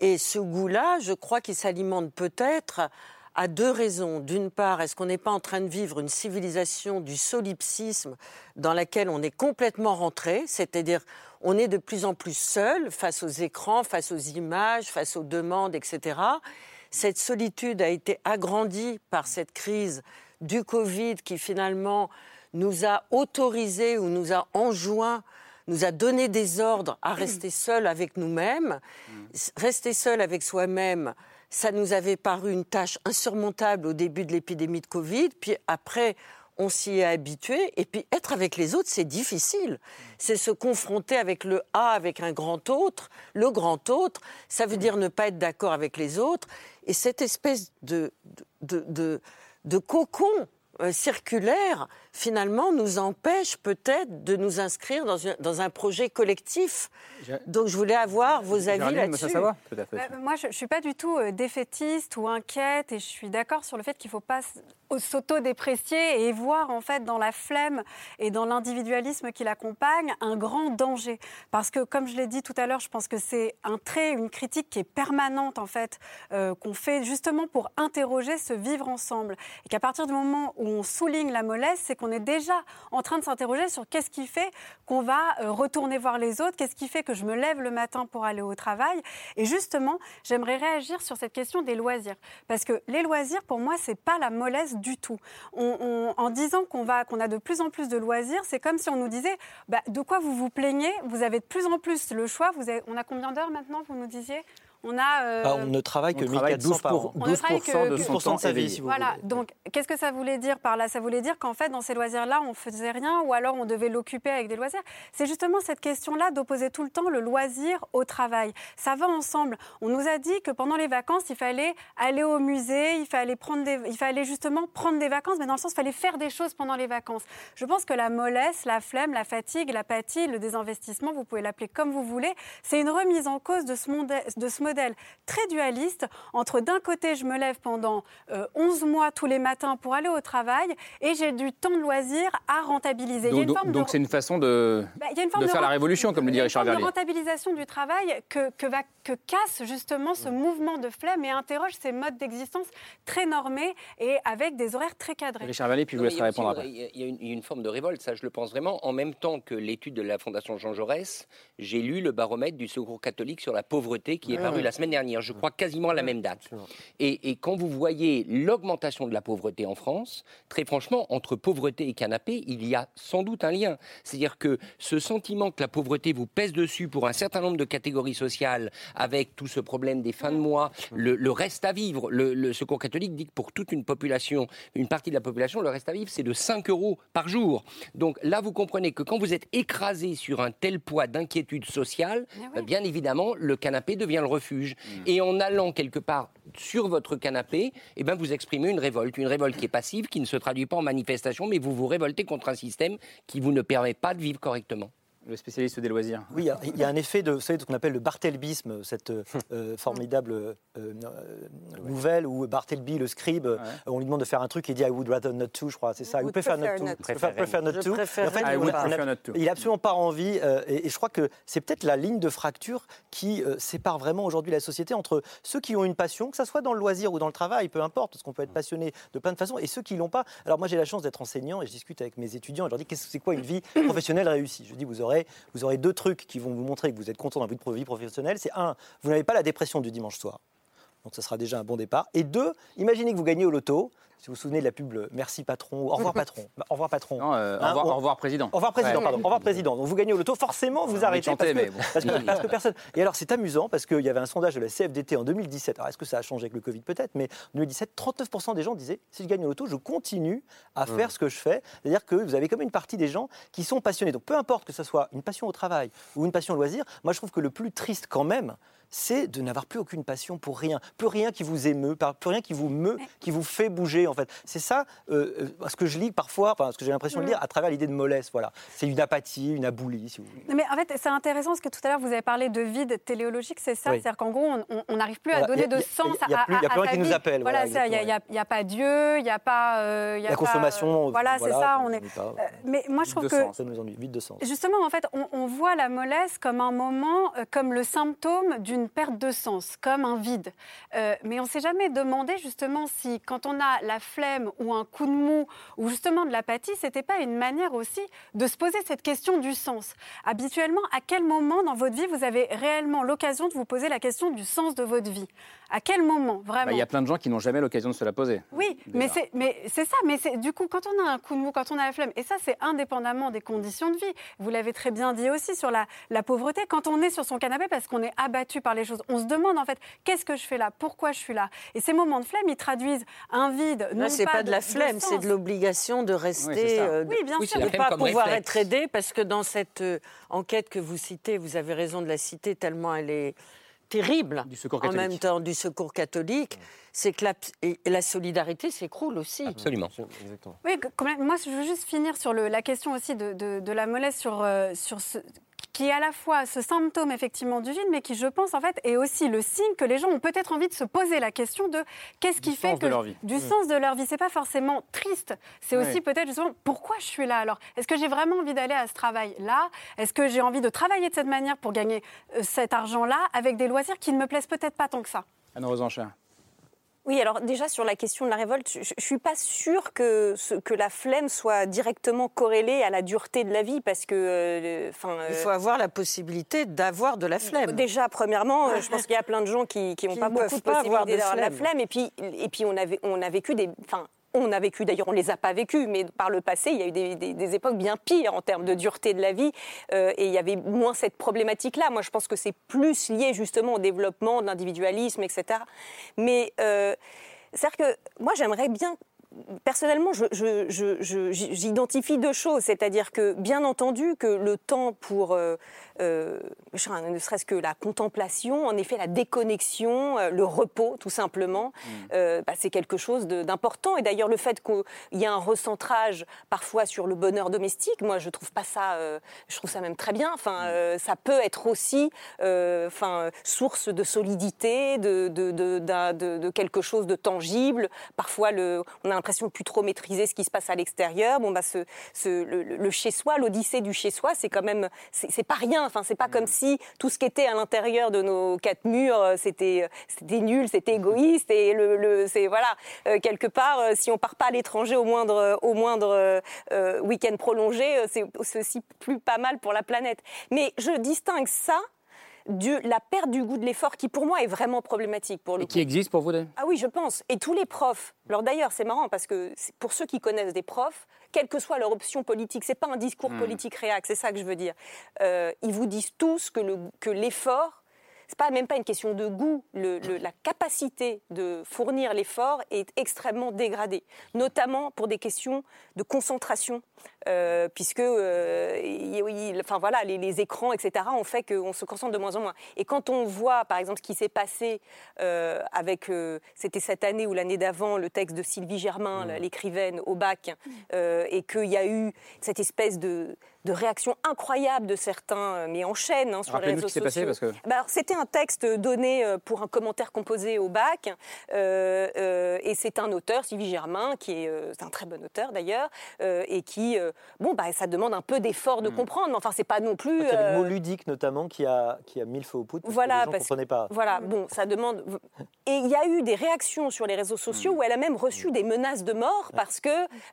Et ce goût-là, je crois qu'il s'alimente peut-être à deux raisons. D'une part, est-ce qu'on n'est pas en train de vivre une civilisation du solipsisme dans laquelle on est complètement rentré, c'est-à-dire on est de plus en plus seul face aux écrans, face aux images, face aux demandes, etc. Cette solitude a été agrandie par cette crise du Covid qui finalement nous a autorisé ou nous a enjoint, nous a donné des ordres à rester seul avec nous-mêmes. Rester seul avec soi-même, ça nous avait paru une tâche insurmontable au début de l'épidémie de Covid, puis après, on s'y est habitué, et puis être avec les autres, c'est difficile. C'est se confronter avec le A, avec un grand autre, le grand autre, ça veut dire ne pas être d'accord avec les autres, et cette espèce de, de, de, cocon euh, circulaire, finalement, nous empêche peut-être de nous inscrire dans, un- dans un projet collectif. Donc je voulais avoir vos avis là-dessus. Bah, moi, je ne suis pas du tout euh, défaitiste ou inquiète et je suis d'accord sur le fait qu'il ne faut pas s'auto-déprécier et voir en fait dans la flemme et dans l'individualisme qui l'accompagne un grand danger. Parce que comme je l'ai dit tout à l'heure, je pense que c'est un trait, une critique qui est permanente en fait, euh, qu'on fait justement pour interroger ce vivre ensemble. Et qu'à partir du moment où on souligne la mollesse, c'est qu'on est déjà en train de s'interroger sur qu'est-ce qui fait qu'on va euh, retourner voir les autres, qu'est-ce qui fait que je me lève le matin pour aller au travail. Et justement, j'aimerais réagir sur cette question des loisirs. Parce que les loisirs, pour moi, c'est pas la mollesse du tout. On- en disant qu'on a de plus en plus de loisirs, c'est comme si on nous disait, bah, de quoi vous vous plaignez? Vous avez de plus en plus le choix. Vous avez- on a combien d'heures maintenant Vous nous disiez? On a. euh, Bah, on ne travaille que on travaille 1400 par an. 12%, on ne travaille que- 12% de que- son 12% temps de sa vie, éveillé. si vous Voilà, voulez. donc qu'est-ce que ça voulait dire par là? Ça voulait dire qu'en fait, dans ces loisirs-là, on faisait rien ou alors on devait l'occuper avec des loisirs. C'est justement cette question-là d'opposer tout le temps le loisir au travail. Ça va ensemble. On nous a dit que pendant les vacances, il fallait aller au musée, il fallait, prendre des, il fallait justement prendre des vacances, mais dans le sens, il fallait faire des choses pendant les vacances. Je pense que la mollesse, la flemme, la fatigue, l'apathie, le désinvestissement, vous pouvez l'appeler comme vous voulez, c'est une remise en cause de ce, monde- de ce modèle très dualiste entre d'un côté, je me lève pendant euh, 11 mois tous les matins pour aller au travail et j'ai du temps de loisir à rentabiliser. Il y a Donc une donc- forme de- c'est une façon de, bah, il y a une forme de faire re- la révolution, comme le il y dit a une Richard de Verlier. rentabilisation du travail que, que, va, que casse justement ce mouvement de flemme et interroge ces modes d'existence très normés et avec des horaires très cadrés. Richard Verlier, puis je vous laisserai répondre une- après. Il y, a une, il y a une forme de révolte, ça je le pense vraiment. En même temps que l'étude de la Fondation Jean Jaurès, j'ai lu le baromètre du Secours catholique sur la pauvreté qui est paru la semaine dernière, je crois quasiment à la même date. Et, et quand vous voyez l'augmentation de la pauvreté en France, très franchement, entre pauvreté et canapé, il y a sans doute un lien. C'est-à-dire que ce sentiment que la pauvreté vous pèse dessus pour un certain nombre de catégories sociales, avec tout ce problème des fins de mois, le, le reste à vivre, le, le Secours catholique dit que pour toute une population, une partie de la population, le reste à vivre, c'est de 5 euros par jour. Donc là, vous comprenez que quand vous êtes écrasé sur un tel poids d'inquiétude sociale, bah, bien évidemment, le canapé devient le refuge. Et en allant quelque part sur votre canapé, eh ben, vous exprimez une révolte, une révolte qui est passive, qui ne se traduit pas en manifestation, mais vous vous révoltez contre un système qui vous ne permet pas de vivre correctement. Le spécialiste des loisirs. Oui, il y a- un effet de, vous savez, de ce qu'on appelle le barthélebisme, cette euh, euh, formidable euh, euh, nouvelle où Bartleby, le scribe, on lui demande de faire un truc et il dit I would rather not to, je crois, c'est ça. I would prefer not to. Not préfère Et en fait, ne a- prefer not to. il n'a absolument pas envie, euh, et, et je crois que c'est peut-être la ligne de fracture qui euh, sépare vraiment aujourd'hui la société entre ceux qui ont une passion, que ce soit dans le loisir ou dans le travail, peu importe, parce qu'on peut être passionné de plein de façons, et ceux qui l'ont pas. Alors moi j'ai la chance d'être enseignant et je discute avec mes étudiants et je leur dis qu'est-ce que c'est quoi une vie professionnelle réussie? Je dis vous aurez, vous aurez deux trucs qui vont vous montrer que vous êtes content dans votre vie professionnelle. C'est un, vous n'avez pas la dépression du dimanche soir. Donc ça sera déjà un bon départ. Et deux, imaginez que vous gagnez au loto. Si vous vous souvenez de la pub Merci patron, ou au revoir patron. Bah, au revoir patron. Non, euh, au Hein, revoir- on- au revoir président. Au revoir président, Ouais. pardon. Au revoir président. Donc vous gagnez au loto, forcément vous arrêtez chanter, parce, que, mais bon. parce, que, parce que personne. Et alors c'est amusant parce qu'il y avait un sondage de la CFDT en 2017. Alors est-ce que ça a changé avec le Covid? Peut-être Mais en 2017, 39% des gens disaient si je gagne au loto, je continue à faire ce que je fais. C'est-à-dire que vous avez comme une partie des gens qui sont passionnés. Donc peu importe que ce soit une passion au travail ou une passion au loisir, moi je trouve que le plus triste quand même, c'est de n'avoir plus aucune passion pour rien, plus rien qui vous émeut, plus rien qui vous meut, qui vous fait bouger en fait. C'est ça euh, euh, ce que je lis parfois, enfin ce que j'ai l'impression de lire à travers l'idée de mollesse. Voilà, c'est une apathie, une aboulie, si vous voulez. Non, Mais en fait, c'est intéressant parce que tout à l'heure, vous avez parlé de vide téléologique, c'est ça? Oui. C'est-à-dire qu'en gros, on- n'arrive plus Voilà, à donner a- de y a- sens y a à, plus- y a à- plus rien à qui nous appelle, Voilà, voilà. Il n'y a, pas Dieu, il n'y a pas. euh, y a La pas, euh, consommation, voilà, c'est ça. On est. pas. mais moi, je trouve que. sens, ça nous ennuie, vide de sens. Justement, en fait, on, on voit la mollesse comme un moment, comme le symptôme d'une perte de sens, comme un vide. Mais on ne s'est jamais demandé justement si, quand on a la flemme ou un coup de mou ou justement de l'apathie, c'était pas une manière aussi de se poser cette question du sens. Habituellement, à quel moment dans votre vie vous avez réellement l'occasion de vous poser la question du sens de votre vie? À quel moment vraiment Bah, Il y a plein de gens qui n'ont jamais l'occasion de se la poser. oui, mais c'est, mais c'est ça. Mais c'est du coup, quand on a un coup de mou, quand on a la flemme, et ça, c'est indépendamment des conditions de vie. Vous l'avez très bien dit aussi sur la, la pauvreté. Quand on est sur son canapé parce qu'on est abattu par les choses, on se demande en fait qu'est-ce que je fais là, pourquoi je suis là? Et ces moments de flemme, ils traduisent un vide. Là, non c'est pas de la flemme, c'est de l'obligation de rester, ça. euh, Oui, bien de sûr. ne Oui, c'est la pas pouvoir réflexe. être aidé, parce que dans cette euh, enquête que vous citez, vous avez raison de la citer tellement elle est terrible. Du secours en même temps, du secours catholique, c'est que la, et la solidarité s'écroule aussi. Absolument. Oui, quand même, moi, je veux juste finir sur le- la question aussi de, de- de la mollesse, sur, euh, sur ce qui est à la fois ce symptôme effectivement du vide, mais qui, je pense, en fait, est aussi le signe que les gens ont peut-être envie de se poser la question de qu'est-ce qui fait que du Mm. sens de leur vie. C'est pas forcément triste, c'est Oui. aussi peut-être justement pourquoi je suis là. Alors, est-ce que j'ai vraiment envie d'aller à ce travail-là? Est-ce que j'ai envie de travailler de cette manière pour gagner euh, cet argent-là avec des loisirs qui ne me plaisent peut-être pas tant que ça? Anne. Oui, alors déjà sur la question de la révolte, je ne suis pas sûre que, ce- que la flemme soit directement corrélée à la dureté de la vie parce que. euh, Il euh, faut avoir la possibilité d'avoir de la flemme. Déjà, premièrement, je pense qu'il y a plein de gens qui n'ont Qui pas beaucoup de possibilités de d'avoir de la flemme. Et puis, et puis on, a vécu des. Enfin, on a vécu, d'ailleurs, on les a pas vécus, mais par le passé, il y a eu des, époques bien pires en termes de dureté de la vie, euh, et il y avait moins cette problématique-là. Moi, je pense que c'est plus lié justement au développement de l'individualisme, etc. Mais euh, c'est-à-dire que moi, j'aimerais bien personnellement, j'identifie deux choses. C'est-à-dire que, bien entendu, que le temps pour, euh, euh, ne serait-ce que la contemplation, en effet, la déconnexion, euh, le repos, tout simplement, euh, bah, c'est quelque chose d'important. Et d'ailleurs, le fait qu'il y ait un recentrage parfois sur le bonheur domestique, moi, je trouve pas ça, euh, je trouve ça même très bien. Enfin, euh, ça peut être aussi, enfin, source de solidité, de, de, de, d'un- de- de quelque chose de tangible. Parfois, le, on a l'impression de plus trop maîtriser ce qui se passe à l'extérieur. Bon, bah, ce, ce- le, le- le chez-soi, l'odyssée du chez-soi, c'est quand même, c'est pas rien. Enfin, c'est pas comme si tout ce qui était à l'intérieur de nos quatre murs, euh, c'était, c'était nul, c'était égoïste. Et le, le- c'est voilà, euh, quelque part, euh, si on part pas à l'étranger au moindre, au moindre euh, euh, week-end prolongé, euh, c'est aussi plus pas mal pour la planète. Mais je distingue ça de la perte du goût de l'effort, qui pour moi est vraiment problématique pour le Et qui existe pour vous ah oui, je pense. Et tous les profs. Alors d'ailleurs, c'est marrant parce que pour ceux qui connaissent des profs, quelle que soit leur option politique, c'est pas un discours Hmm. politique réac, c'est ça que je veux dire. Euh, ils vous disent tous que le- que l'effort, c'est pas même pas une question de goût. Le- le- la capacité de fournir l'effort est extrêmement dégradée, notamment pour des questions de concentration, euh, puisque euh, il- il- enfin voilà, les, les écrans, etc. ont fait qu'on se concentre de moins en moins. Et quand on voit, par exemple, ce qui s'est passé euh, avec, c'était cette année ou l'année d'avant, le texte de Sylvie Germain, la- l'écrivaine au bac, et qu'il y a eu cette espèce de, de réaction incroyable de certains, euh, mais en chaîne hein, sur les réseaux ce qui s'est sociaux. passé, parce que- Bah, c'était un texte donné euh, pour un commentaire composé au bac, euh, euh, et c'est un auteur, Sylvie Germain, qui est, euh, un très bon auteur d'ailleurs, euh, et qui, euh, bon, bah, ça demande un peu d'effort de comprendre, mais enfin, c'est pas non plus. Il y le euh, mot ludique notamment qui a, qui a mis le feu aux poudres. parce que voilà, les gens parce comprenaient pas. Voilà, bon, ça demande. Et il y a eu des réactions sur les réseaux sociaux où elle a même reçu des menaces de mort parce que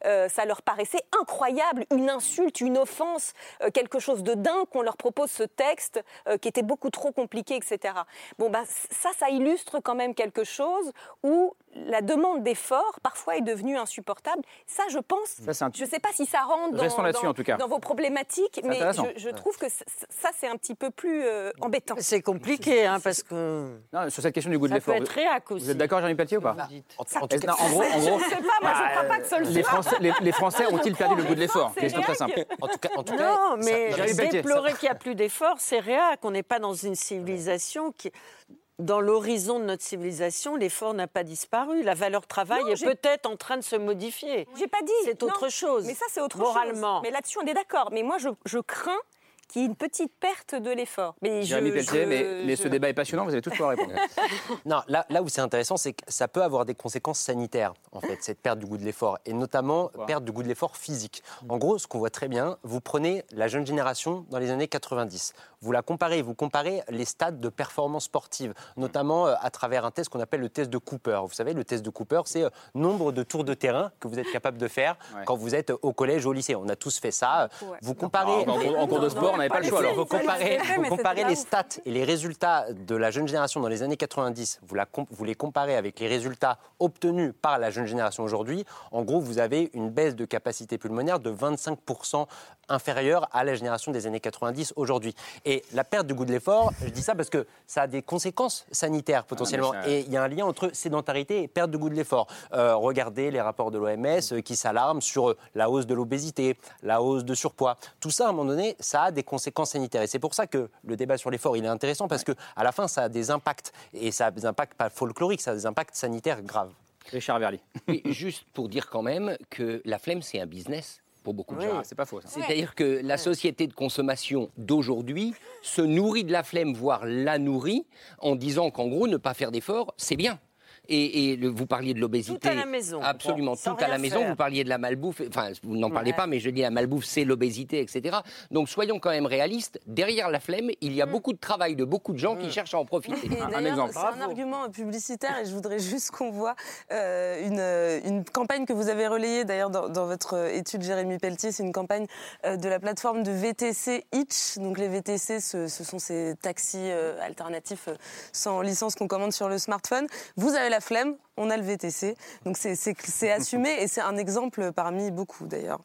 euh, ça leur paraissait incroyable, une insulte, une offense, euh, quelque chose de dingue qu'on leur propose ce texte euh, qui était beaucoup trop compliqué, etc. Bon, bah, ça, ça illustre quand même quelque chose où la demande d'effort parfois est devenue insupportable. Ça, je pense. Ça, c'est un- Je ne sais pas si ça rentre dans, Restons là-dessus, dans- en tout cas. dans vos problématiques, mais je, je trouve que ça, c'est un petit peu plus euh, embêtant. C'est compliqué, hein, parce que. Non, sur cette question du goût de Ça l'effort. peut être réac aussi. Vous êtes d'accord, Jérémy Pelletier, ou pas Ça- En, tout cas, en gros, en gros, je sais pas, moi je crois pas que ça le les soit. Français, les, les Français ont-ils perdu le goût de l'effort? C'est Question très simple. En tout cas, en tout cas, Non, mais déplorer qu'il n'y a plus d'efforts, c'est réac. On n'est pas dans une civilisation qui. Dans l'horizon de notre civilisation, l'effort n'a pas disparu. La valeur travail Non, est peut-être en train de se modifier. J'ai pas dit. C'est non. autre chose. Mais ça, c'est autre Moralement. chose. Mais là-dessus, on est d'accord. Mais moi, je, je crains qu'il y ait une petite perte de l'effort. Mais je- Jérémy Pelletier, je- mais, mais je- ce débat est passionnant, vous avez tout pouvoir répondre. Non, là, là où c'est intéressant, c'est que ça peut avoir des conséquences sanitaires, en fait, cette perte du goût de l'effort, et notamment perte du goût de l'effort physique. En gros, ce qu'on voit très bien, vous prenez la jeune génération dans les années 90, vous la comparez, vous comparez les stades de performance sportive, notamment euh, à travers un test qu'on appelle le test de Cooper. Vous savez, le test de Cooper, c'est euh, nombre de tours de terrain que vous êtes capable de faire Ouais. quand vous êtes au collège, au lycée. On a tous fait ça. Vous comparez. Ah, en cours- en cours de sport, n'avait pas le choix, alors. Vous comparez, vous les stats et les résultats de la jeune génération dans les années 90, vous, la com- vous les comparez avec les résultats obtenus par la jeune génération aujourd'hui, en gros, vous avez une baisse de capacité pulmonaire de 25% inférieure à la génération des années 90 aujourd'hui. Et la perte du goût de l'effort, je dis ça parce que ça a des conséquences sanitaires potentiellement. Ah, ça- Et il y a un lien entre sédentarité et perte de goût de l'effort. Euh, regardez les rapports de l'OMS qui s'alarment sur la hausse de l'obésité, la hausse de surpoids. Tout ça, à un moment donné, ça a des conséquences sanitaires. Et c'est pour ça que le débat sur l'effort, il est intéressant parce que à la fin, ça a des impacts. Et ça a des impacts pas folkloriques, ça a des impacts sanitaires graves. Richard Verly. Oui, juste pour dire quand même que la flemme, c'est un business pour beaucoup de Oui, gens. c'est pas faux. ça. C'est-à-dire que la société de consommation d'aujourd'hui se nourrit de la flemme, voire la nourrit, en disant qu'en gros, ne pas faire d'efforts, c'est bien. Et, et le- vous parliez de l'obésité. Tout à la maison. Absolument, Sans tout à la rien maison. faire. Vous parliez de la malbouffe. Enfin, vous n'en parlez Ouais. pas, mais je dis la malbouffe, c'est l'obésité, etc. Donc soyons quand même réalistes. Derrière la flemme, il y a beaucoup de travail de beaucoup de gens qui cherchent à en profiter. Et d'ailleurs, C'est un argument publicitaire et je voudrais juste qu'on voit euh, une, euh, une campagne que vous avez relayée d'ailleurs dans, dans votre euh, étude Jérémy Pelletier. C'est une campagne euh, de la plateforme de VTC Itch. Donc les VTC, ce, ce sont ces taxis euh, alternatifs euh, sans licence qu'on commande sur le smartphone. Vous avez la flemme, on a le VTC. Donc c'est- assumé et c'est un exemple parmi beaucoup d'ailleurs.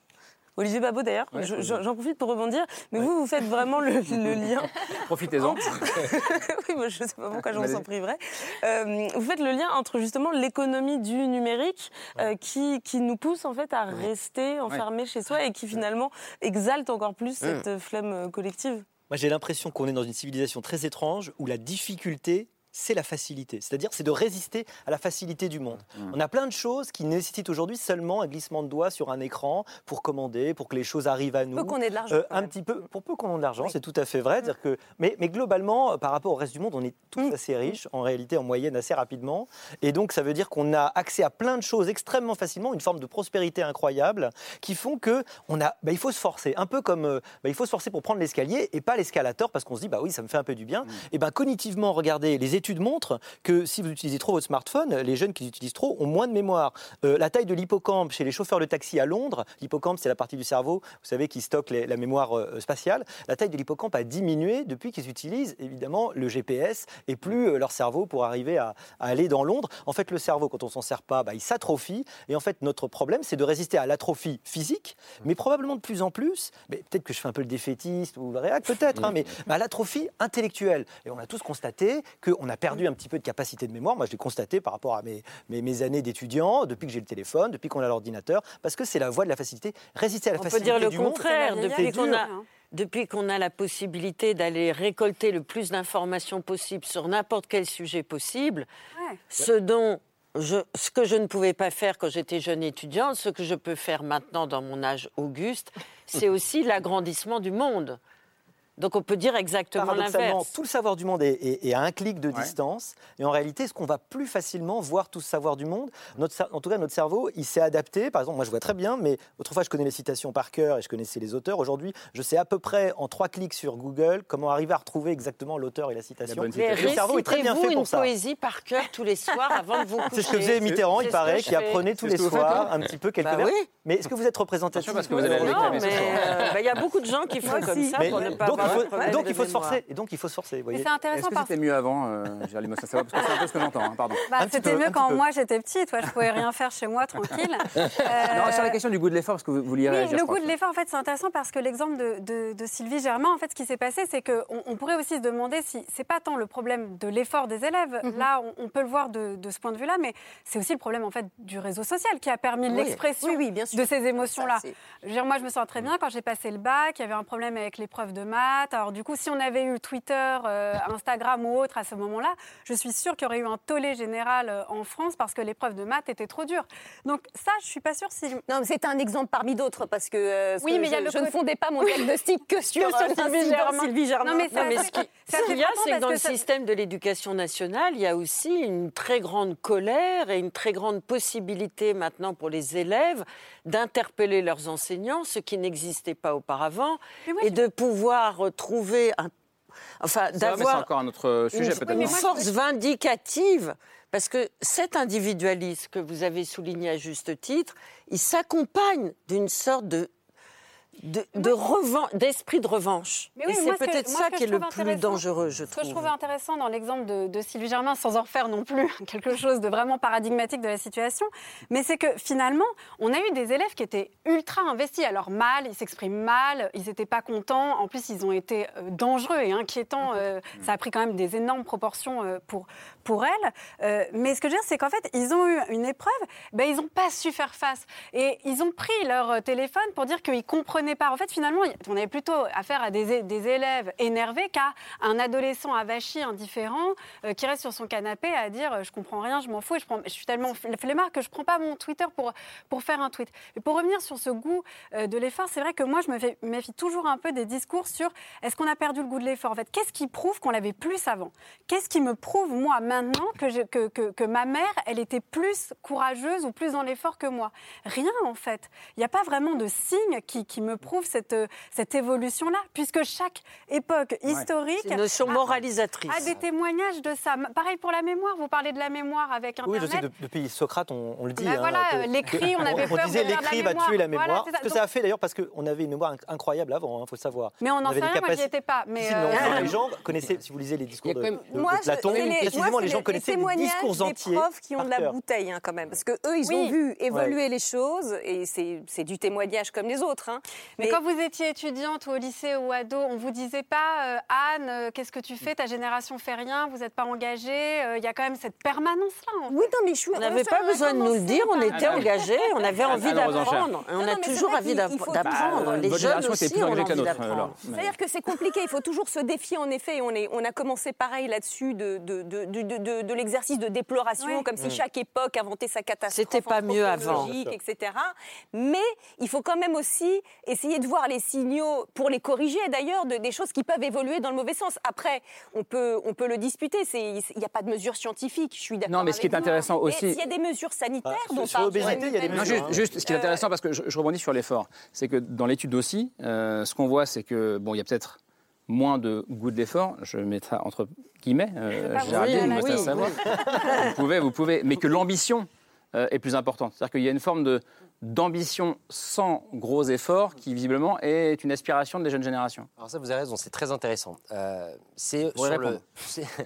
Olivier Babot d'ailleurs, Ouais, j'en profite pour rebondir, mais vous, vous faites vraiment le, le lien Profitez-en. oui, moi, je ne sais pas pourquoi j'en s'en priverait. Euh, vous faites le lien entre justement l'économie du numérique euh, qui, qui nous pousse en fait à rester enfermés chez soi et qui finalement exalte encore plus cette euh, flemme euh, collective. Moi, j'ai l'impression qu'on est dans une civilisation très étrange où la difficulté, c'est la facilité. C'est-à-dire, c'est de résister à la facilité du monde. On a plein de choses qui nécessitent aujourd'hui seulement un glissement de doigts sur un écran pour commander, pour que les choses arrivent à nous. Peu qu'on ait de l'argent, Euh, un même. petit peu, pour peu qu'on ait de l'argent, c'est tout à fait vrai. C'est-à-dire que, mais, mais globalement, euh, par rapport au reste du monde, on est tous assez riches, en réalité, en moyenne, assez rapidement. Et donc, ça veut dire qu'on a accès à plein de choses extrêmement facilement, une forme de prospérité incroyable, qui font que on a, bah, il faut se forcer. Un peu comme, euh, bah, il faut se forcer pour prendre l'escalier et pas l'escalator, parce qu'on se dit, bah oui, ça me fait un peu du bien. Et ben cognitivement, regardez, les études montrent que si vous utilisez trop votre smartphone, les jeunes qui l'utilisent trop ont moins de mémoire. Euh, la taille de l'hippocampe chez les chauffeurs de taxi à Londres, l'hippocampe c'est la partie du cerveau, vous savez, qui stocke les- la mémoire euh, spatiale. La taille de l'hippocampe a diminué depuis qu'ils utilisent évidemment le GPS et plus euh, leur cerveau pour arriver à, à aller dans Londres. En fait, le cerveau, quand on s'en sert pas, bah, il s'atrophie. Et en fait, notre problème, c'est de résister à l'atrophie physique, mais probablement de plus en plus. Mais peut-être que je fais un peu le défaitiste ou le réac, peut-être, hein, mais à l'atrophie intellectuelle. Et on a tous constaté qu'on a perdu un petit peu de capacité de mémoire. Moi, je l'ai constaté par rapport à mes, mes, mes années d'étudiant, depuis que j'ai le téléphone, depuis qu'on a l'ordinateur, parce que c'est la voie de la facilité. Résister à la On peut facilité dire le du monde, contraire. Depuis qu'on a, depuis qu'on a la possibilité d'aller récolter le plus d'informations possible sur n'importe quel sujet possible, ce dont je, ce que je ne pouvais pas faire quand j'étais jeune étudiante, ce que je peux faire maintenant dans mon âge auguste, c'est aussi l'agrandissement du monde. Donc on peut dire exactement l'inverse. tout le savoir du monde est, est- est à un clic de distance. Et en réalité, est-ce qu'on va plus facilement voir tout ce savoir du monde notre, En tout cas, notre cerveau, il s'est adapté. Par exemple, moi, je vois très bien, mais autrefois, je connais les citations par cœur et je connaissais les auteurs. Aujourd'hui, je sais à peu près, en trois clics sur Google, comment arriver à retrouver exactement l'auteur et la citation. Mais le cerveau est très bien fait pour une ça. poésie par cœur tous les soirs avant de vous coucher. C'est ce que faisait Mitterrand, il paraît, qui apprenait tous les soirs un petit peu quelques Bah vers. oui. Mais est-ce que vous êtes représentatif parce que vous avez la euh, bah, il y a beaucoup de gens qui font comme ça pour ne pas donc, faut, problème donc il faut se forcer. Et donc il faut se forcer. vous voyez. c'est intéressant Est-ce que parce c'était mieux avant, euh, Parce que c'est un peu ce que j'entends, hein, pardon. Bah, c'était mieux quand moi j'étais petite, ouais, je pouvais rien faire chez moi tranquille. Non, Euh, sur la question du goût de l'effort, parce que vous vouliez Oui, réagir. le goût de l'effort, en fait, c'est intéressant parce que l'exemple de, de- de Sylvie Germain, en fait, ce qui s'est passé, c'est qu'on on pourrait aussi se demander si c'est pas tant le problème de l'effort des élèves. Là, on, on peut le voir de, de ce point de vue-là, mais c'est aussi le problème en fait du réseau social qui a permis Oui. l'expression Oui, oui, de ces émotions-là. Moi, je me sens très bien quand j'ai passé le bac. Il y avait un problème avec l'épreuve de maths. Alors, du coup, si on avait eu Twitter, euh, Instagram ou autre à ce moment-là, je suis sûre qu'il y aurait eu un tollé général euh, en France parce que l'épreuve de maths était trop dure. Donc, ça, je suis pas sûre si. Non, mais c'est un exemple parmi d'autres parce que, euh, Oui, que mais il y a je, le je ne fondais pas mon Oui. diagnostic que sur, Que sur euh, Sylvie Germain. Sylvie Germain. Non, mais ça- Non, mais ce qu'il y a, c'est que dans le ça- système de l'éducation nationale, il y a aussi une très grande colère et une très grande possibilité maintenant pour les élèves d'interpeller leurs enseignants, ce qui n'existait pas auparavant, et de pouvoir trouver un. Enfin, d'avoir encore un autre sujet, une, peut-être. une non force vindicative, parce que cet individualisme que vous avez souligné à juste titre, il s'accompagne d'une sorte de de, de revan- d'esprit de revanche. Mais oui, et c'est peut-être ça qui est le trouve plus dangereux, je Ce que je trouve. trouvais intéressant dans l'exemple de, de Sylvie Germain, sans en refaire non plus quelque chose de vraiment paradigmatique de la situation, mais c'est que finalement, on a eu des élèves qui étaient ultra investis. Alors mal, ils s'expriment mal, ils n'étaient pas contents, en plus ils ont été euh, dangereux et inquiétants. euh, ça a pris quand même des énormes proportions euh, pour, pour elles. Euh, mais ce que je veux dire, c'est qu'en fait, ils ont eu une épreuve, ben, ils n'ont pas su faire face. Et ils ont pris leur téléphone pour dire qu'ils comprenaient part. En fait, finalement, on avait plutôt affaire à des, élèves énervés qu'à un adolescent avachi, indifférent, euh, qui reste sur son canapé à dire euh, je comprends rien, je m'en fous, et je, prends, je suis tellement flemmard que je prends pas mon Twitter pour, pour faire un tweet. Et pour revenir sur ce goût euh, de l'effort, c'est vrai que moi, je me fais- méfie toujours un peu des discours sur est-ce qu'on a perdu le goût de l'effort? En fait, qu'est-ce qui prouve qu'on l'avait plus avant? Qu'est-ce qui me prouve, moi, maintenant, que, que, que ma mère, elle était plus courageuse ou plus dans l'effort que moi? Rien, en fait. Il n'y a pas vraiment de signe qui, qui me prouve cette, euh, cette évolution-là, puisque chaque époque historique une notion a- moralisatrice. a des témoignages de ça. Pareil pour la mémoire. Vous parlez de la mémoire avec Oui, Internet. je sais, de- depuis Socrate, on, on le dit. Ben hein, voilà, euh, l'écrit, on avait on peur disait de l'écrit va mémoire. tuer la Voilà, mémoire. c'est ça. ce que Donc- ça a fait d'ailleurs parce qu'on avait une mémoire inc- incroyable avant, il faut le savoir. Mais on On n'en avait sait rien, moi j'y capaci- étais pas. Mais Si, si, euh, les gens connaissaient, si vous lisez les discours de, de- de Moi, je- Platon, précisément, les gens les connaissaient les témoignages discours des entiers. profs qui ont de la bouteille hein, quand même, parce que eux, ils Oui. ont vu évoluer les choses et c'est c'est du témoignage comme les autres. hein. Mais, quand vous étiez étudiante ou au lycée ou ado, on vous disait pas euh, Anne, euh, qu'est-ce que tu fais? Ta génération fait rien, vous n'êtes pas engagée. euh, Il y a quand même cette permanence-là. Oui, non, mais je suis. On n'avait pas besoin de nous le dire, on était engagés, on avait envie enchères. d'apprendre. On a toujours envie d'app- d'apprendre. Bah, Les jeunes aussi plus ont envie d'apprendre. C'est-à-dire que c'est compliqué, il faut toujours se défier en effet. Et on, est, on a commencé pareil là-dessus de, de, de, de, de- de l'exercice de déploration, Oui. comme si Mm. chaque époque inventait sa catastrophe. C'était pas mieux avant. etc. Mais il faut quand même aussi essayer de voir les signaux, pour les corriger d'ailleurs, de, des choses qui peuvent évoluer dans le mauvais sens. Après, on peut, on peut le disputer, il n'y a pas de mesures scientifiques, je suis d'accord. Non, mais ce qui est vous. intéressant aussi- S'il y a des mesures sanitaires Ah, dont sur parle l'obésité, il y a des mesures. Juste, juste, ce qui est euh, intéressant, parce que je, je rebondis sur l'effort, c'est que dans l'étude aussi, euh, ce qu'on voit, c'est que bon, il y a peut-être moins de goût de l'effort. Je mettrai entre guillemets. euh, Géraldine, oui, oui, savoir. oui. vous pouvez, vous pouvez, mais que l'ambition euh, est plus importante. C'est-à-dire qu'il y a une forme de d'ambition sans gros efforts qui visiblement est une aspiration des jeunes générations. Alors ça, vous avez raison, c'est très intéressant. Euh, c'est le,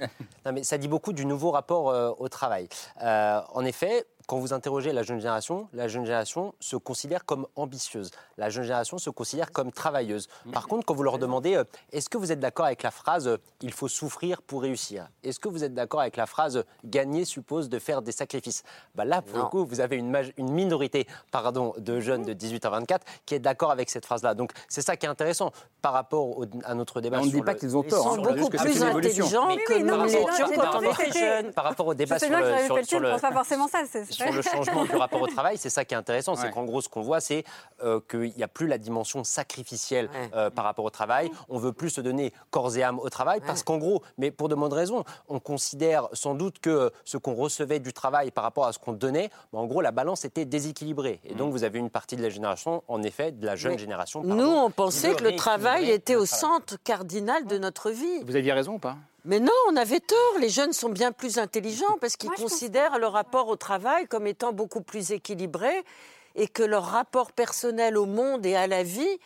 non, mais ça dit beaucoup du nouveau rapport euh, au travail. Euh, en effet, quand vous interrogez la jeune génération, la jeune génération se considère comme ambitieuse. La jeune génération se considère comme travailleuse. Par contre, quand vous leur demandez euh, est-ce que vous êtes d'accord avec la phrase euh, il faut souffrir pour réussir? Est-ce que vous êtes d'accord avec la phrase gagner suppose de faire des sacrifices? Bah Là, pour le coup, vous avez une, minorité pardon, de jeunes de 18 à 24 qui est d'accord avec cette phrase-là. Donc c'est ça qui est intéressant par rapport au- à notre débat. Mais on ne dit pas le- qu'ils ont Ils tort, sont hein, on dit juste que c'est une évolution. intelligents que par nous rapport- l'étions quand on était jeunes. Par rapport au débat Je sais sur bien que le, sur- sur ne le- pense pas forcément ça. C'est- sur le changement du rapport au travail, c'est ça qui est intéressant, c'est Ouais. qu'en gros, ce qu'on voit, c'est euh, qu'il n'y a plus la dimension sacrificielle euh, par rapport au travail. On veut plus se donner corps et âme au travail parce qu'en gros, mais pour de bonnes raisons, on considère sans doute que ce qu'on recevait du travail par rapport à ce qu'on donnait, bah, en gros, la balance était déséquilibrée. Et donc, vous avez une partie de la génération, en effet, de la jeune Mais génération. Nous, on pensait que le travail était au centre cardinal de notre vie. Vous aviez raison ou pas? Mais non, on avait tort. Les jeunes sont bien plus intelligents parce qu'ils considèrent leur rapport au travail comme étant beaucoup plus équilibré et que leur rapport personnel au monde et à la vie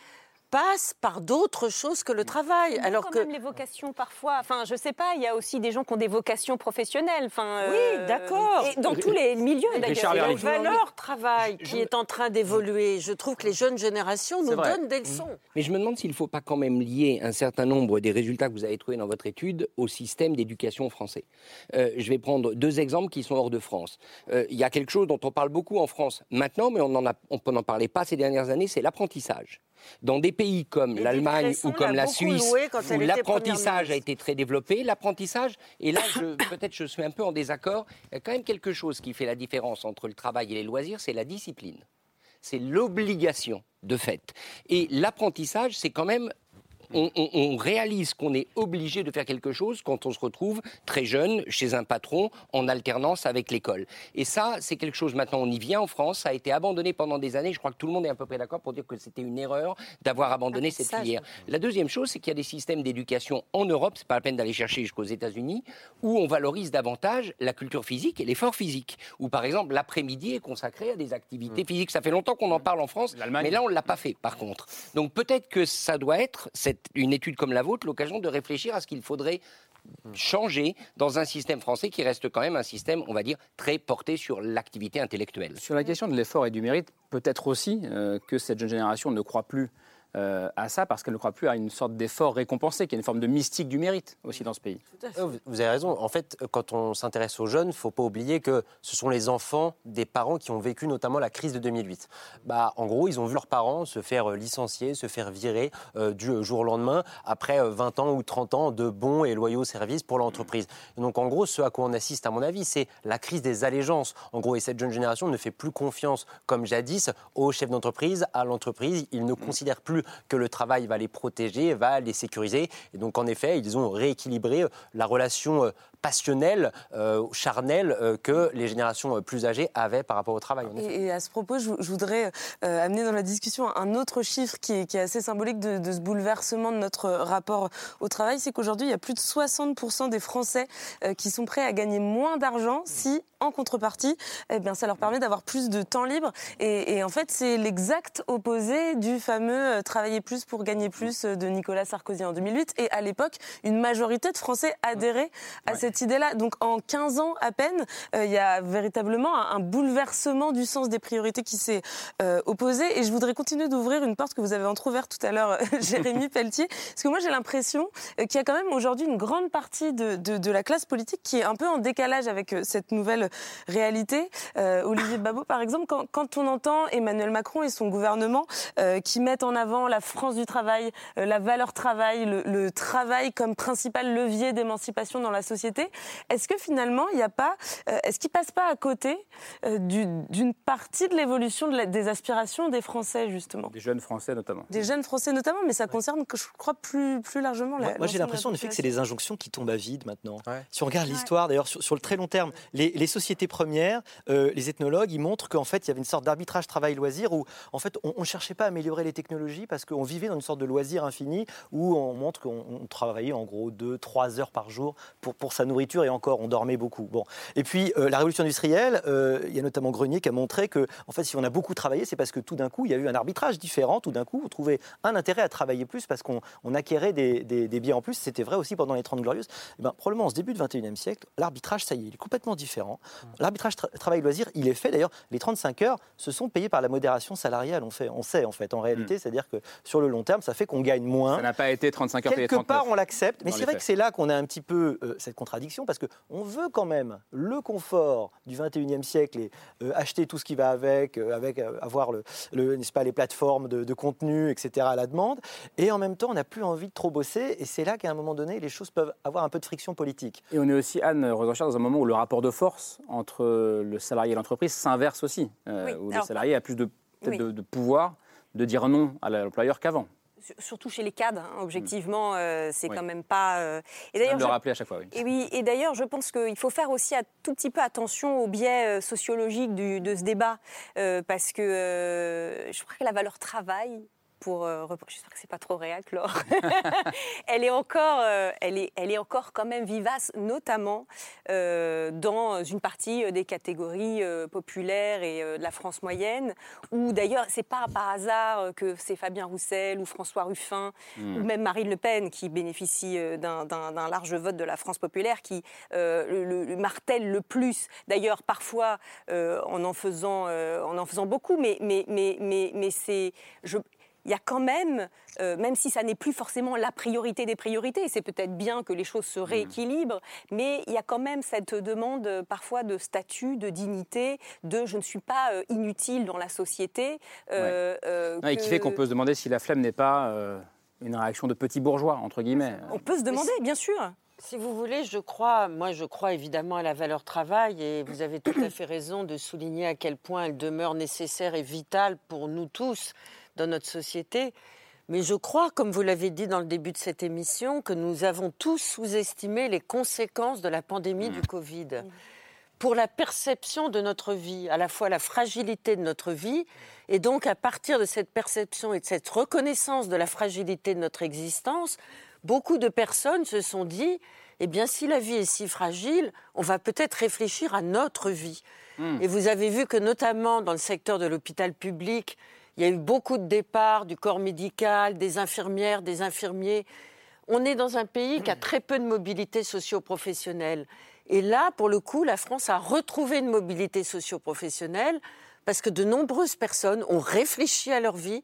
passe par d'autres choses que le travail. Alors quand que même les vocations parfois. Enfin, je sais pas, il y a aussi des gens qui ont des vocations professionnelles. Enfin, Oui, euh, d'accord. Et dans tous les milieux Richard d'ailleurs. la valeur travail qui est en train d'évoluer. Je trouve que les jeunes générations nous vrai. donnent des leçons. Mais je me demande s'il ne faut pas quand même lier un certain nombre des résultats que vous avez trouvés dans votre étude au système d'éducation français. Euh, je vais prendre deux exemples qui sont hors de France. Euh, Il y a quelque chose dont on parle beaucoup en France maintenant, mais on n'en a- on n'en parlait pas ces dernières années, c'est l'apprentissage. Dans des pays comme l'Allemagne ou comme l'a Suisse, où l'apprentissage a été très développé, l'apprentissage, et là peut-être je suis un peu en désaccord, il y a quand même quelque chose qui fait la différence entre le travail et les loisirs, c'est la discipline c'est l'obligation de fait. Et l'apprentissage, c'est quand même... On, on- on réalise qu'on est obligé de faire quelque chose quand on se retrouve très jeune chez un patron en alternance avec l'école. Et ça, c'est quelque chose, maintenant on y vient en France, ça a été abandonné pendant des années, je crois que tout le monde est à peu près d'accord pour dire que c'était une erreur d'avoir abandonné cette Apprentissage. filière. La deuxième chose, c'est qu'il y a des systèmes d'éducation en Europe, c'est pas la peine d'aller chercher jusqu'aux États-Unis, où on valorise davantage la culture physique et l'effort physique. Où par exemple l'après-midi est consacré à des activités physiques. Ça fait longtemps qu'on en parle en France, mais là on ne l'a pas fait par contre. Donc peut-être que ça doit être, cette, une étude comme la vôtre, l'occasion de réfléchir à ce qu'il faudrait changer dans un système français qui reste quand même un système, on va dire, très porté sur l'activité intellectuelle. Sur la question de l'effort et du mérite, peut-être aussi euh, que cette jeune génération ne croit plus euh, à ça parce qu'elle ne croit plus à une sorte d'effort récompensé, qui est une forme de mystique du mérite aussi dans ce pays. Vous vous avez raison. En fait, quand on s'intéresse aux jeunes, il ne faut pas oublier que ce sont les enfants des parents qui ont vécu notamment la crise de 2008. Bah, en gros, ils ont vu leurs parents se faire euh, licencier, se faire virer euh, du jour au lendemain après euh, 20 ans ou 30 ans de bons et loyaux services pour l'entreprise. Donc en gros, ce à quoi on assiste, à mon avis, c'est la crise des allégeances. En gros, et cette jeune génération ne fait plus confiance, comme jadis, aux chefs d'entreprise, à l'entreprise. Ils ne considèrent plus que le travail va les protéger, va les sécuriser. Et donc en effet, ils ont rééquilibré euh, la relation euh, passionnelle, euh, charnelle euh, que les générations euh, plus âgées avaient par rapport au travail. en effet. Et, et à ce propos, je, je voudrais euh, amener dans la discussion un autre chiffre qui est, qui est assez symbolique de, de ce bouleversement de notre rapport au travail, c'est qu'aujourd'hui, il y a plus de 60% des Français euh, qui sont prêts à gagner moins d'argent si, en contrepartie, eh bien, ça leur permet d'avoir plus de temps libre. Et, et en fait, c'est l'exact opposé du fameux euh, travailler plus pour gagner plus de Nicolas Sarkozy en 2008. Et à l'époque, une majorité de Français adhéraient à cette idée-là. Donc en 15 ans à peine, euh, il y a véritablement un, bouleversement du sens des priorités qui s'est euh, opposé. Et je voudrais continuer d'ouvrir une porte que vous avez entrouverte tout à l'heure, euh, Jérémy Pelletier. Parce que moi, j'ai l'impression qu'il y a quand même aujourd'hui une grande partie de, la classe politique qui est un peu en décalage avec cette nouvelle réalité. Olivier Babot, par exemple, quand, on entend Emmanuel Macron et son gouvernement qui mettent en avant la France du travail, la valeur travail, le travail comme principal levier d'émancipation dans la société, est-ce que finalement, il n'y a pas, euh, est-ce qu'il passe pas à côté euh, du- d'une partie de l'évolution de des aspirations des Français, justement? Des jeunes Français notamment. des jeunes Français notamment, mais ça concerne, je crois, plus, plus largement la Moi, moi, j'ai l'impression en effet que c'est des injonctions qui tombent à vide maintenant. Si on regarde l'histoire, d'ailleurs, sur, sur le très long terme, les, les sociétés premières, euh, les ethnologues, ils montrent qu'en fait, il y avait une sorte d'arbitrage travail-loisir où, en fait, on ne cherchait pas à améliorer les technologies parce qu'on vivait dans une sorte de loisir infini où on montre qu'on on travaillait en gros 2-3 heures par jour pour, pour sa nourriture et encore, on dormait beaucoup. Bon. Et puis, euh, la révolution industrielle, euh, il y a notamment Grenier qui a montré que, en fait, si on a beaucoup travaillé, c'est parce que tout d'un coup, il y a eu un arbitrage différent. Tout d'un coup, on trouvait un intérêt à travailler plus parce qu'on on acquérait des, des- des biens en plus. C'était vrai aussi pendant les 30 Glorieuses. Eh ben, probablement, en ce début du 21e siècle, l'arbitrage, ça y est, il est complètement différent. L'arbitrage tra- travail-loisir, il est fait. D'ailleurs, les 35 heures se sont payées par la modération salariale. On, fait, on sait, en fait, en réalité. C'est-à-dire que sur le long terme, ça fait qu'on gagne moins. Ça n'a pas été 35 heures payées Quelque 39. part, on l'accepte, mais c'est vrai que c'est là qu'on a un petit peu euh, cette contradiction, parce qu'on veut quand même le confort du 21e siècle et euh, acheter tout ce qui va avec, euh, avec euh, avoir le, le- n'est-ce pas, les plateformes de, de contenu, etc. à la demande, et en même temps, on n'a plus envie de trop bosser, et c'est là qu'à un moment donné, les choses peuvent avoir un peu de friction politique. Et on est aussi, Anne Rosenchard, dans un moment où le rapport de force entre le salarié et l'entreprise s'inverse aussi, euh, Oui, où le salarié a plus de, peut-être Oui. de, de pouvoir de dire non à l'employeur qu'avant. Sur- Surtout chez les cadres, hein, objectivement, euh, c'est Oui. quand même pas. euh, Et le je- rappeler à chaque fois, oui. Et oui, et d'ailleurs, je pense qu'il faut faire aussi un tout petit peu attention au biais euh, sociologique du- de ce débat, euh, parce que je crois que la valeur travail. Pour, euh, j'espère que c'est pas trop réel, Laure. elle est encore, euh, elle est, elle est encore quand même vivace, notamment euh, dans une partie des catégories populaires et de la France moyenne, où d'ailleurs c'est pas par hasard que c'est Fabien Roussel ou François Ruffin Mm. ou même Marine Le Pen qui bénéficie d'un- large vote de la France populaire qui le, le- le martèle le plus. D'ailleurs, parfois en en faisant en en faisant beaucoup, mais mais mais mais mais c'est je il y a quand même, euh, même si ça n'est plus forcément la priorité des priorités, c'est peut-être bien que les choses se rééquilibrent, mais il y a quand même cette demande euh, parfois de statut, de dignité, de je ne suis pas euh, inutile dans la société. euh, euh, Non, Et qui fait qu'on peut se demander si la flemme n'est pas euh, une réaction de petits bourgeois, entre guillemets. On peut se demander, bien sûr. Si vous voulez, je crois, moi je crois évidemment à la valeur travail et vous avez tout à fait raison de souligner à quel point elle demeure nécessaire et vitale pour nous tous dans notre société. Mais je crois, comme vous l'avez dit dans le début de cette émission, que nous avons tous sous-estimé les conséquences de la pandémie du Covid. Pour la perception de notre vie, à la fois la fragilité de notre vie, et donc à partir de cette perception et de cette reconnaissance de la fragilité de notre existence, beaucoup de personnes se sont dit, eh bien si la vie est si fragile, on va peut-être réfléchir à notre vie. Et vous avez vu que notamment dans le secteur de l'hôpital public, il y a eu beaucoup de départs du corps médical, des infirmières, des infirmiers. On est dans un pays qui a très peu de mobilité socio-professionnelle. Et là, pour le coup, la France a retrouvé une mobilité socio-professionnelle parce que de nombreuses personnes ont réfléchi à leur vie,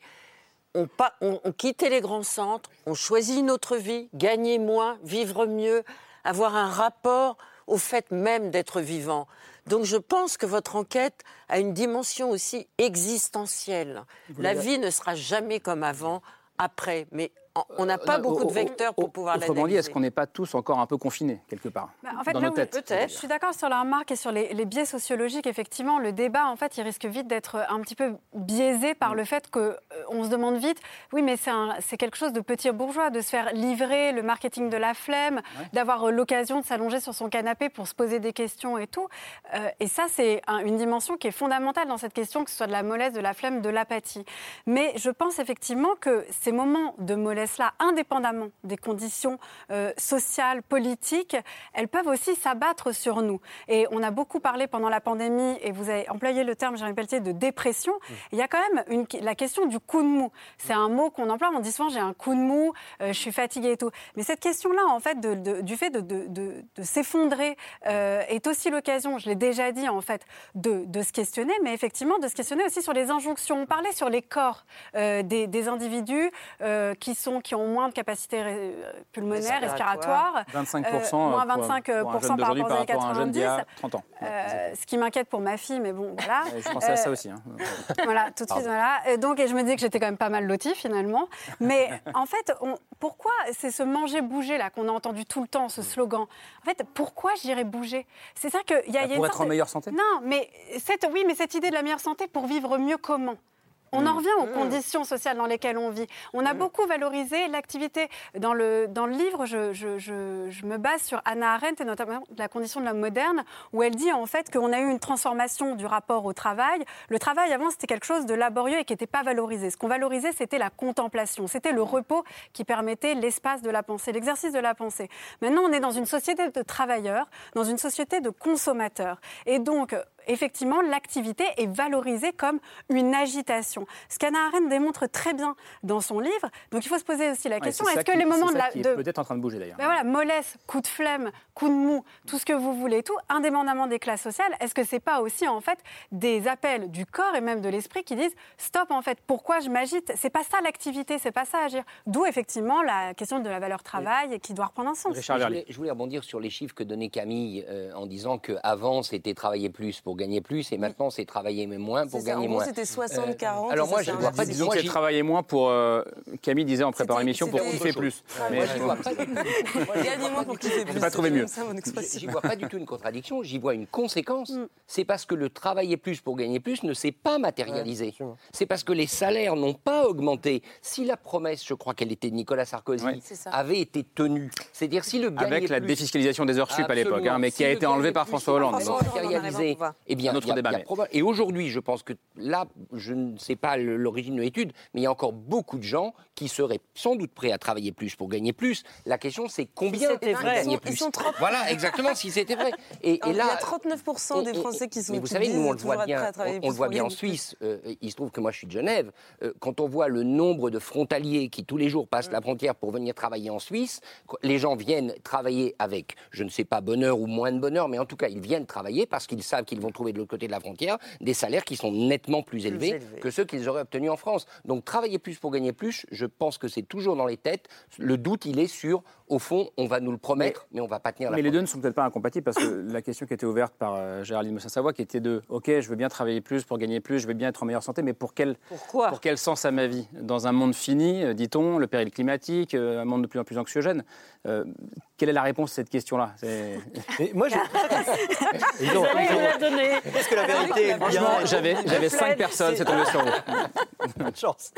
on, pa- on- on quittait les grands centres, on choisit une autre vie, gagner moins, vivre mieux, avoir un rapport au fait même d'être vivant. Donc je pense que votre enquête a une dimension aussi existentielle. La vie ne sera jamais comme avant, après, mais on n'a pas Euh, beaucoup de vecteurs pour pouvoir l'analyser. Autrement dit, est-ce qu'on n'est pas tous encore un peu confinés, quelque part Bah, en fait, Dans là nos têtes. Je suis d'accord sur la remarque et sur les, les biais sociologiques. Effectivement, le débat, en fait, il risque vite d'être un petit peu biaisé par le fait que euh, on se demande vite, oui, mais c'est un- c'est quelque chose de petit bourgeois, de se faire livrer le marketing de la flemme, d'avoir euh, l'occasion de s'allonger sur son canapé pour se poser des questions et tout. Euh, et ça, c'est un- une dimension qui est fondamentale dans cette question, que ce soit de la mollesse, de la flemme, de l'apathie. Mais je pense effectivement que ces moments de mollesse-là, indépendamment des conditions euh, sociales, politiques, elles peuvent aussi s'abattre sur nous. Et on a beaucoup parlé pendant la pandémie, et vous avez employé le terme, Jérémy Pelletier, de dépression. Il y a quand même une- la question du coup de mou. C'est un mot qu'on emploie, on dit souvent j'ai un coup de mou, euh, je suis fatiguée et tout. Mais cette question-là, en fait, de- de- du fait de, s'effondrer, euh, est aussi l'occasion, je l'ai déjà dit, en fait, de, se questionner, mais effectivement de se questionner aussi sur les injonctions. On parlait sur les corps des, des individus qui, sont, qui ont moins de capacité ré- pulmonaire, Respiratoire. respiratoire. 25% euh, moins pour un- 25% pour un jeune par d'aujourd'hui rapport aux années par rapport à un jeune d'il y a 90. 30 ans. Euh, ce qui m'inquiète pour ma fille, mais bon, voilà. Je pensais à ça Euh, aussi. hein. voilà, tout de suite, Pardon. voilà. Et donc, et je me disais que j'étais quand même pas mal lotie finalement. Mais en fait, on- pourquoi c'est ce manger-bouger là qu'on a entendu tout le temps, ce slogan? En fait, pourquoi j'irais bouger? C'est ça qu'il y a, Bah, il y a pour une être sorte en meilleure santé? Non, mais cette, oui, mais cette idée de la meilleure santé pour vivre mieux comment? On en revient aux Mmh. conditions sociales dans lesquelles on vit. On a beaucoup valorisé l'activité. Dans le, dans le livre, je, je- je- je me base sur Anna Arendt et notamment la condition de l'homme moderne, où elle dit en fait qu'on a eu une transformation du rapport au travail. Le travail avant, c'était quelque chose de laborieux et qui n'était pas valorisé. Ce qu'on valorisait, c'était la contemplation, c'était le repos qui permettait l'espace de la pensée, l'exercice de la pensée. Maintenant, on est dans une société de travailleurs, dans une société de consommateurs. Et donc, effectivement, l'activité est valorisée comme une agitation. Ce qu'Anna Arendt démontre très bien dans son livre. Donc, il faut se poser aussi la Ouais, question est-ce que qui- les moments c'est de ça la. qui est de- peut-être en train de bouger d'ailleurs. ben voilà, mollesse, coup de flemme, coup de mou, tout ce que vous voulez, tout, indépendamment des classes sociales, est-ce que c'est pas aussi en fait des appels du corps et même de l'esprit qui disent stop en fait, pourquoi je m'agite? C'est pas ça l'activité, c'est pas ça agir. D'où effectivement la question de la valeur travail qui doit reprendre un sens. Je voulais, je voulais rebondir sur les chiffres que donnait Camille euh, en disant qu'avant c'était travailler plus pour gagner plus et maintenant c'est travailler moins pour ça, en gagner gros, moins. c'était 60, Euh, 40, alors moi ça, je vois pas Disons que travaillé moins pour. euh, Camille disait en préparant l'émission pour kiffer plus. Mais Moi, je vois- pas du- Gagnez moins pour kiffer plus. J'ai pas trouvé mieux. Ça. J'y vois pas du tout une contradiction, j'y vois une conséquence. C'est parce que le travailler plus pour gagner plus ne s'est pas matérialisé. c'est parce que les salaires n'ont pas augmenté. Si la promesse, je crois qu'elle était de Nicolas Sarkozy, ça. avait été tenue, c'est-à-dire si le gagner Avec la plus- défiscalisation des heures sup à l'époque, hein, mais Si qui a été enlevée par François Hollande. matérialisé, eh bien, il y a- débat, il y a mais- proba- Et aujourd'hui, je pense que là, je ne sais pas l'origine de l'étude, mais il y a encore beaucoup de gens qui seraient sans doute prêts à travailler plus pour gagner plus. La question, c'est combien c'était pour vrai. gagner Ils sont- plus ils sont trop- Voilà, exactement, si c'était vrai. Et, et Il y là, a 39% des Français qui sont Mais vous savez, nous, on le voit bien, à travailler on, on plus le voit bien en. Suisse. euh, il se trouve que moi, je suis de Genève. Euh, quand on voit le nombre de frontaliers qui, tous les jours, passent la frontière pour venir travailler en Suisse, les gens viennent travailler avec, je ne sais pas, bonheur ou moins de bonheur, mais en tout cas, ils viennent travailler parce qu'ils savent qu'ils vont trouver de l'autre côté de la frontière des salaires qui sont nettement plus élevés élevés. que ceux qu'ils auraient obtenus en France. Donc, travailler plus pour gagner plus, je pense que c'est toujours dans les têtes. Le doute, il est sur, au fond, on va nous le promettre, mais, on va pas tenir la Mais les deux ne sont peut-être pas incompatibles parce que la question qui était ouverte par euh, Géraldine Mossin-Savoie, qui était de OK, je veux bien travailler plus pour gagner plus, je veux bien être en meilleure santé, mais pour quel, Pourquoi pour quel sens à ma vie? Dans un monde fini, euh, dit-on, le péril climatique, euh, un monde de plus en plus anxiogène. euh, quelle est la réponse à cette question-là? Moi, je... Ils ont- Vous ils ont- l'a donné. Est-ce que la vérité est bien j'avais, j'avais cinq personnes, c'est tombé sur vous. Bonne chance.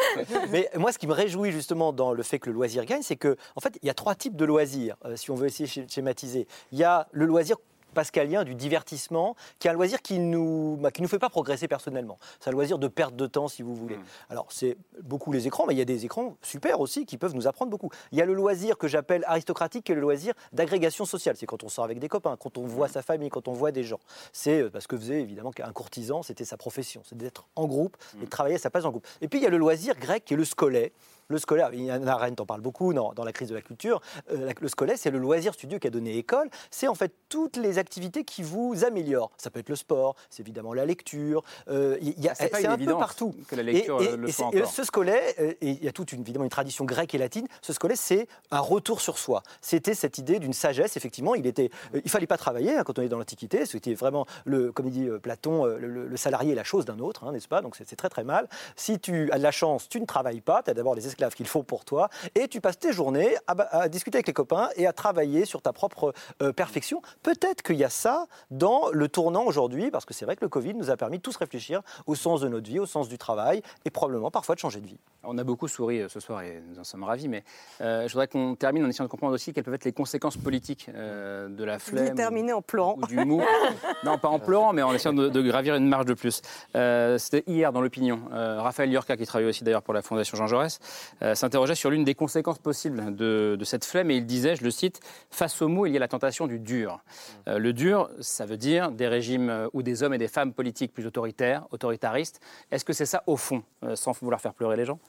Mais moi, ce qui me réjouit justement dans le fait que le loisir gagne, c'est que, en fait, il y a trois types de loisirs, euh, si on veut essayer de schématiser. Il y a le loisir pascalien du divertissement, qui est un loisir qui nous, bah, qui nous fait pas progresser personnellement. C'est un loisir de perte de temps, si vous voulez. Alors, c'est beaucoup les écrans, mais il y a des écrans super aussi qui peuvent nous apprendre beaucoup. Il y a le loisir que j'appelle aristocratique, qui est le loisir d'agrégation sociale. C'est quand on sort avec des copains, quand on voit sa famille, quand on voit des gens. C'est euh, parce que faisait évidemment qu'un courtisan, c'était sa profession, c'est d'être en groupe et de travailler à sa place en groupe. Et puis il y a le loisir grec qui est le scolet, Le scolaire, il y en a, parle beaucoup dans, dans la crise de la culture. Euh, la- le scolaire, c'est le loisir studio qu'a donné école. C'est en fait toutes les activités qui vous améliorent. Ça peut être le sport, c'est évidemment la lecture. euh, il y a- C'est un peu partout. que la lecture, et, euh, le et et ce scolet, euh, et il y a toute une, évidemment une tradition grecque et latine. Ce scolet, c'est un retour sur soi. C'était cette idée d'une sagesse. Effectivement, il était, il fallait pas travailler hein, quand on est dans l'Antiquité. C'était vraiment le, comme dit Platon, le, le salarié est la chose d'un autre, hein, n'est-ce pas? Donc c'est c'est très très mal. Si tu as de la chance, tu ne travailles pas. Tu as d'abord les esclaves qu'il faut pour toi, et tu passes tes journées à, discuter avec les copains et à travailler sur ta propre euh, perfection. Peut-être qu'il y a ça dans le tournant aujourd'hui, parce que c'est vrai que le Covid nous a permis de tous réfléchir au sens de notre vie, au sens du travail, et probablement parfois de changer de vie. On a beaucoup souri euh, ce soir et nous en sommes ravis, mais euh, je voudrais qu'on termine en essayant de comprendre aussi quelles peuvent être les conséquences politiques euh, de la Je flemme. vais terminer en pleurant. ou du mou. non, pas en pleurant, mais en essayant de, de gravir une marge de plus. Euh, C'était hier dans l'opinion. Euh, Raphaël Yorka, qui travaille aussi d'ailleurs pour la Fondation Jean Jaurès, euh, s'interrogeait sur l'une des conséquences possibles de, de cette flemme et il disait, je le cite, face au mou, il y a la tentation du dur. Euh, le dur, ça veut dire des régimes euh, ou des hommes et des femmes politiques plus autoritaires, autoritaristes. Est-ce que c'est ça au fond, euh, sans vouloir faire pleurer les gens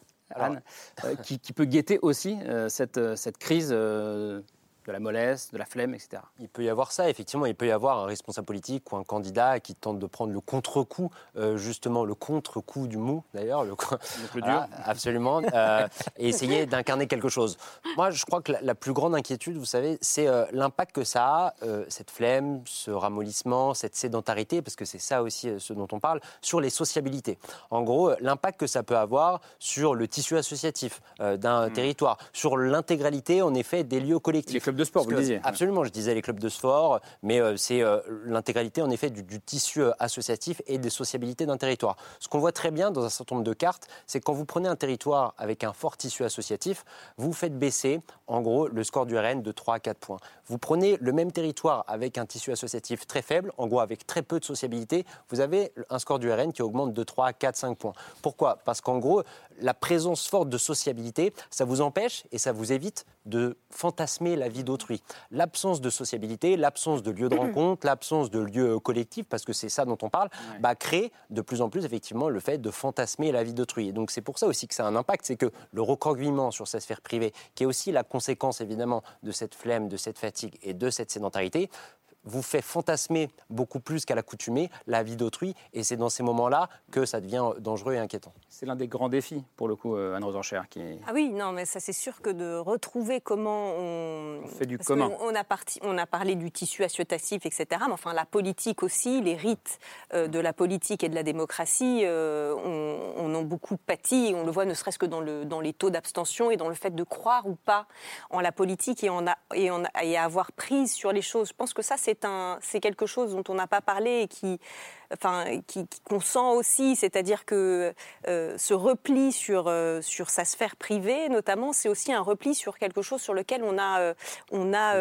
qui, qui peut guetter aussi cette, cette crise de la mollesse, de la flemme, etc. Il peut y avoir ça, effectivement. Il peut y avoir un responsable politique ou un candidat qui tente de prendre le contre-coup, euh, justement le contre-coup du mou, d'ailleurs. Le, le Voilà, absolument. euh, et essayer d'incarner quelque chose. Moi, je crois que la, la plus grande inquiétude, vous savez, c'est euh, l'impact que ça a, cette flemme, ce ramollissement, cette sédentarité, parce que c'est ça aussi ce dont on parle, sur les sociabilités. En gros, l'impact que ça peut avoir sur le tissu associatif d'un territoire, sur l'intégralité, en effet, des lieux collectifs. Clubs de sport, Parce vous le disiez. Absolument, je disais les clubs de sport, mais euh, c'est euh, l'intégralité en effet du, du tissu euh, associatif et des sociabilités d'un territoire. Ce qu'on voit très bien dans un certain nombre de cartes, c'est que quand vous prenez un territoire avec un fort tissu associatif, vous faites baisser en gros le score du RN de 3 à 4 points. Vous prenez le même territoire avec un tissu associatif très faible, en gros avec très peu de sociabilité, vous avez un score du RN qui augmente de 3 à 4, 5 points. Pourquoi? Parce qu'en gros, la présence forte de sociabilité, ça vous empêche et ça vous évite de fantasmer la vie d'autrui. L'absence de sociabilité, l'absence de lieux de rencontre, l'absence de lieux collectifs, parce que c'est ça dont on parle, bah, crée de plus en plus effectivement le fait de fantasmer la vie d'autrui. Et donc c'est pour ça aussi que ça a un impact, c'est que le recroquevillement sur sa sphère privée, qui est aussi la conséquence évidemment de cette flemme, de cette fatigue et de cette sédentarité, vous fait fantasmer beaucoup plus qu'à l'accoutumée la vie d'autrui, et c'est dans ces moments-là que ça devient dangereux et inquiétant. C'est l'un des grands défis, pour le coup, euh, Anne Rosencher, qui. Ah oui, non, mais ça c'est sûr que de retrouver comment on, On fait du Parce commun. On a, parti- on a parlé du tissu associatif, etc. Mais enfin, la politique aussi, les rites euh, de la politique et de la démocratie, euh, on, on en beaucoup pâti. Et on le voit ne serait-ce que dans, le, dans les taux d'abstention et dans le fait de croire ou pas en la politique et, en a, et, en, et à avoir prise sur les choses. Je pense que ça, c'est c'est quelque chose dont on n'a pas parlé et qui enfin, qu'on sent aussi, c'est-à-dire que euh, ce repli sur, euh, sur sa sphère privée, notamment, c'est aussi un repli sur quelque chose sur lequel on a, euh, on a,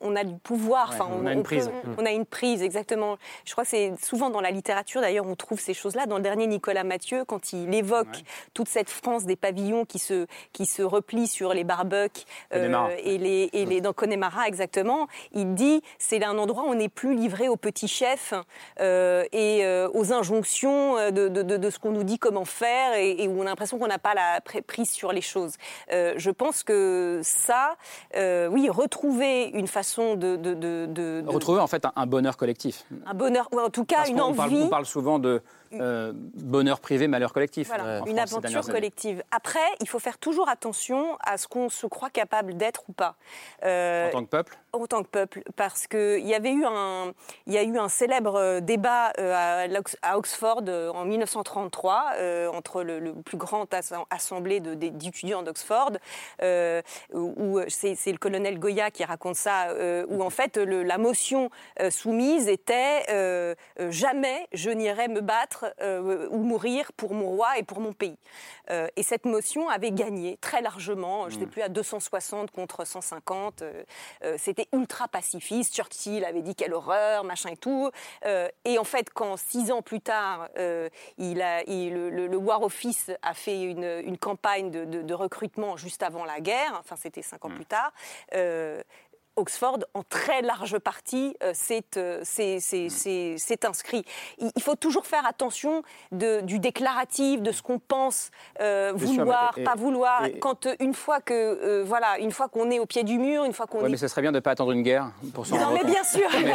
on a du pouvoir. Ouais, Enfin, on a une peut- prise. on a une prise, exactement. Je crois que c'est souvent dans la littérature, d'ailleurs, on trouve ces choses-là. Dans le dernier Nicolas Mathieu, quand il évoque toute cette France des pavillons qui se, qui se replie sur les barbecues et les, et les, dans Connemara, exactement, il dit c'est un endroit où on n'est plus livré aux petits chefs euh, et euh, aux injonctions euh, de, de- de- de ce qu'on nous dit comment faire et, et où on a l'impression qu'on n'a pas la prise sur les choses. Euh, je pense que ça, oui, retrouver une façon de... Retrouver en fait un, un bonheur collectif. un bonheur, ou en tout cas Parce une qu'on envie... parle, on parle souvent de euh, bonheur privé, malheur collectif. Voilà, une France aventure collective. Après, il faut faire toujours attention à ce qu'on se croit capable d'être ou pas. Euh, En tant que peuple en tant que peuple, parce qu'il y avait eu un, il y a eu un célèbre euh, débat à, Oxford en 1933 euh, entre le, le plus grand as- assemblée d'étudiants d'Oxford, où c'est le colonel Goya qui raconte ça, où en fait le- la motion soumise était jamais je n'irai me battre euh, ou mourir pour mon roi et pour mon pays. Euh, et cette motion avait gagné très largement, je ne sais plus à 260 contre 150. euh, euh, C'était ultra pacifiste. Churchill avait dit quelle horreur, machin et tout. Et en fait, quand six ans plus tard, il a, il- le, le- le War Office a fait une, une campagne de, de- de recrutement juste avant la guerre, enfin c'était cinq ans plus tard. Oxford, en très large partie, euh, c'est euh, c'est- c'est- c'est- c'est inscrit. Il il faut toujours faire attention de- du déclaratif, de ce qu'on pense euh, sûr, vouloir, et- pas vouloir. et- Quand euh, une fois que euh, voilà, une fois qu'on est au pied du mur, une fois qu'on Ouais, est mais ce serait bien de ne pas attendre une guerre pour s'en Non, mais compte. bien sûr. Mais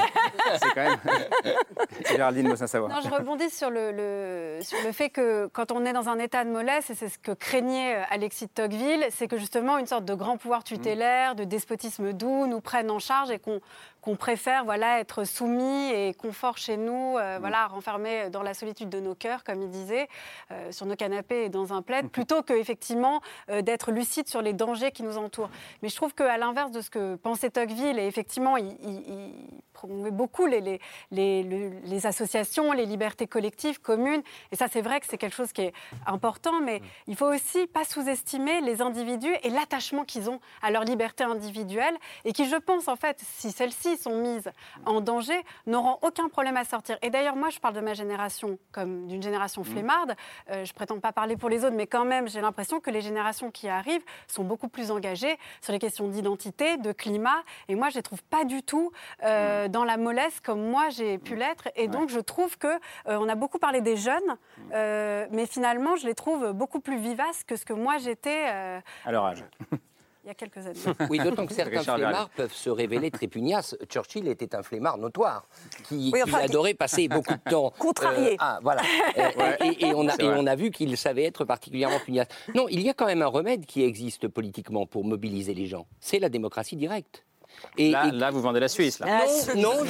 C'est quand même. Géraldine Mossin savoir. Non, je rebondis sur le, le- sur le fait que quand on est dans un état de mollesse, et c'est ce que craignait Alexis de Tocqueville, c'est que justement une sorte de grand pouvoir tutélaire, de despotisme doux nous prenne en charge et qu'on qu'on préfère voilà, être soumis et confort chez nous, euh, voilà, renfermé dans la solitude de nos cœurs, comme il disait, euh, sur nos canapés et dans un plaid, plutôt que effectivement euh, d'être lucide sur les dangers qui nous entourent. Mais je trouve qu'à l'inverse de ce que pensait Tocqueville, et effectivement, il, il- il promouvait beaucoup les, les, les, le- les associations, les libertés collectives, communes, et ça c'est vrai que c'est quelque chose qui est important, mais il faut aussi pas sous-estimer les individus et l'attachement qu'ils ont à leur liberté individuelle, et qui, je pense, en fait, si sont mises en danger, n'auront aucun problème à sortir. Et d'ailleurs, moi, je parle de ma génération comme d'une génération flemmarde. Euh, je prétends pas parler pour les autres, mais quand même, j'ai l'impression que les générations qui arrivent sont beaucoup plus engagées sur les questions d'identité, de climat. Et moi, je les trouve pas du tout euh, dans la mollesse comme moi j'ai pu l'être. Et donc, je trouve que euh, on a beaucoup parlé des jeunes, euh, mais finalement, je les trouve beaucoup plus vivaces que ce que moi j'étais À leur âge. il y a quelques années. Oui, d'autant que certains flemmards peuvent se révéler très pugnaces. Churchill était un flemmard notoire, qui, Oui, qui enfin, adorait passer beaucoup de temps. Contrarié. euh, ah, voilà. Euh, et, et on a, et on a vu qu'il savait être particulièrement pugnace. Non, il y a quand même un remède qui existe politiquement pour mobiliser les gens. C'est la démocratie directe. Et, Là, et- là, vous vendez la Suisse. Là. non, non,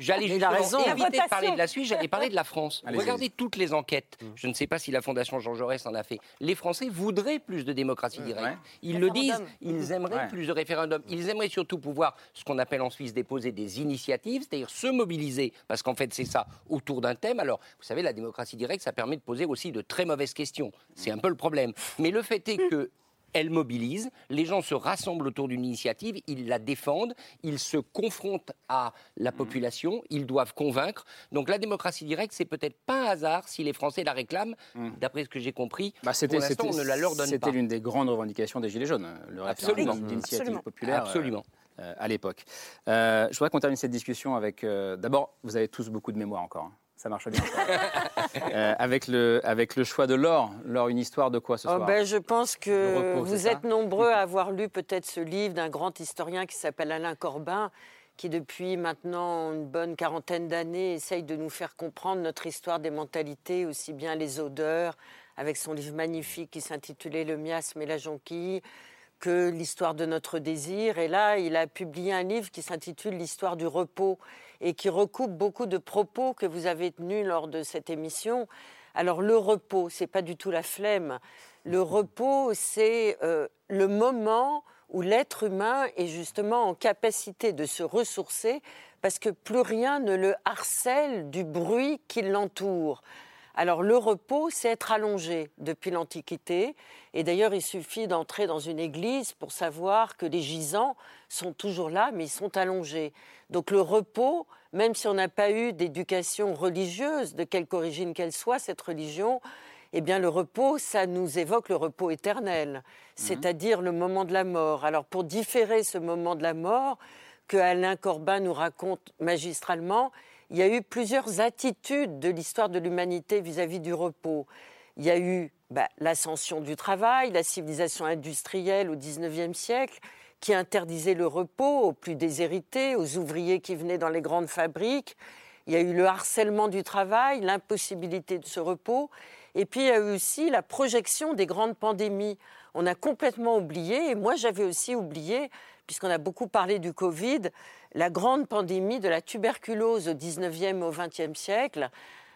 j'allais justement, justement raison. éviter de parler de la Suisse, j'allais parler de la France. Regardez toutes les enquêtes. Je ne sais pas si la Fondation Jean Jaurès en a fait. Les Français voudraient plus de démocratie directe. Ouais. Ils le disent, ils aimeraient Ouais. plus de référendums. Ils aimeraient surtout pouvoir, ce qu'on appelle en Suisse, déposer des initiatives, c'est-à-dire se mobiliser, parce qu'en fait c'est ça, autour d'un thème. Alors, vous savez, la démocratie directe, ça permet de poser aussi de très mauvaises questions. C'est un peu le problème. Mais le fait est que elle mobilise, les gens se rassemblent autour d'une initiative, ils la défendent, ils se confrontent à la population, ils doivent convaincre. Donc la démocratie directe, c'est peut-être pas un hasard si les Français la réclament. D'après ce que j'ai compris, Bah, c'était, pour l'instant, on ne la leur donne pas. C'était l'une des grandes revendications des Gilets jaunes, le Absolument. référendum d'initiative Absolument. populaire. euh, Absolument. euh, à l'époque. Euh, je voudrais qu'on termine cette discussion avec. euh, D'abord, vous avez tous beaucoup de mémoire encore. hein. Ça marche bien. Euh, avec, le, avec le choix de l'or. L'or, une histoire de quoi ce Oh, soir ben, je pense que repos, vous êtes nombreux à avoir lu peut-être ce livre d'un grand historien qui s'appelle Alain Corbin, qui depuis maintenant une bonne quarantaine d'années essaye de nous faire comprendre notre histoire des mentalités, aussi bien les odeurs, avec son livre magnifique qui s'intitulait Le miasme et la jonquille, que l'histoire de notre désir. Et là, il a publié un livre qui s'intitule L'histoire du repos et qui recoupe beaucoup de propos que vous avez tenus lors de cette émission. Alors le repos, c'est pas du tout la flemme. Le repos, c'est euh, le moment où l'être humain est justement en capacité de se ressourcer parce que plus rien ne le harcèle du bruit qui l'entoure. Alors le repos, c'est être allongé depuis l'Antiquité. Et d'ailleurs, il suffit d'entrer dans une église pour savoir que les gisants sont toujours là, mais ils sont allongés. Donc le repos, même si on n'a pas eu d'éducation religieuse, de quelque origine qu'elle soit, cette religion, eh bien le repos, ça nous évoque le repos éternel, c'est-à-dire le moment de la mort. Alors pour différer ce moment de la mort, que Alain Corbin nous raconte magistralement, il y a eu plusieurs attitudes de l'histoire de l'humanité vis-à-vis du repos. Il y a eu bah, l'ascension du travail, la civilisation industrielle au XIXe siècle, qui interdisait le repos aux plus déshérités, aux ouvriers qui venaient dans les grandes fabriques. Il y a eu le harcèlement du travail, l'impossibilité de ce repos. Et puis il y a eu aussi la projection des grandes pandémies. On a complètement oublié, et moi j'avais aussi oublié, puisqu'on a beaucoup parlé du Covid, la grande pandémie de la tuberculose au 19e au 20e siècle,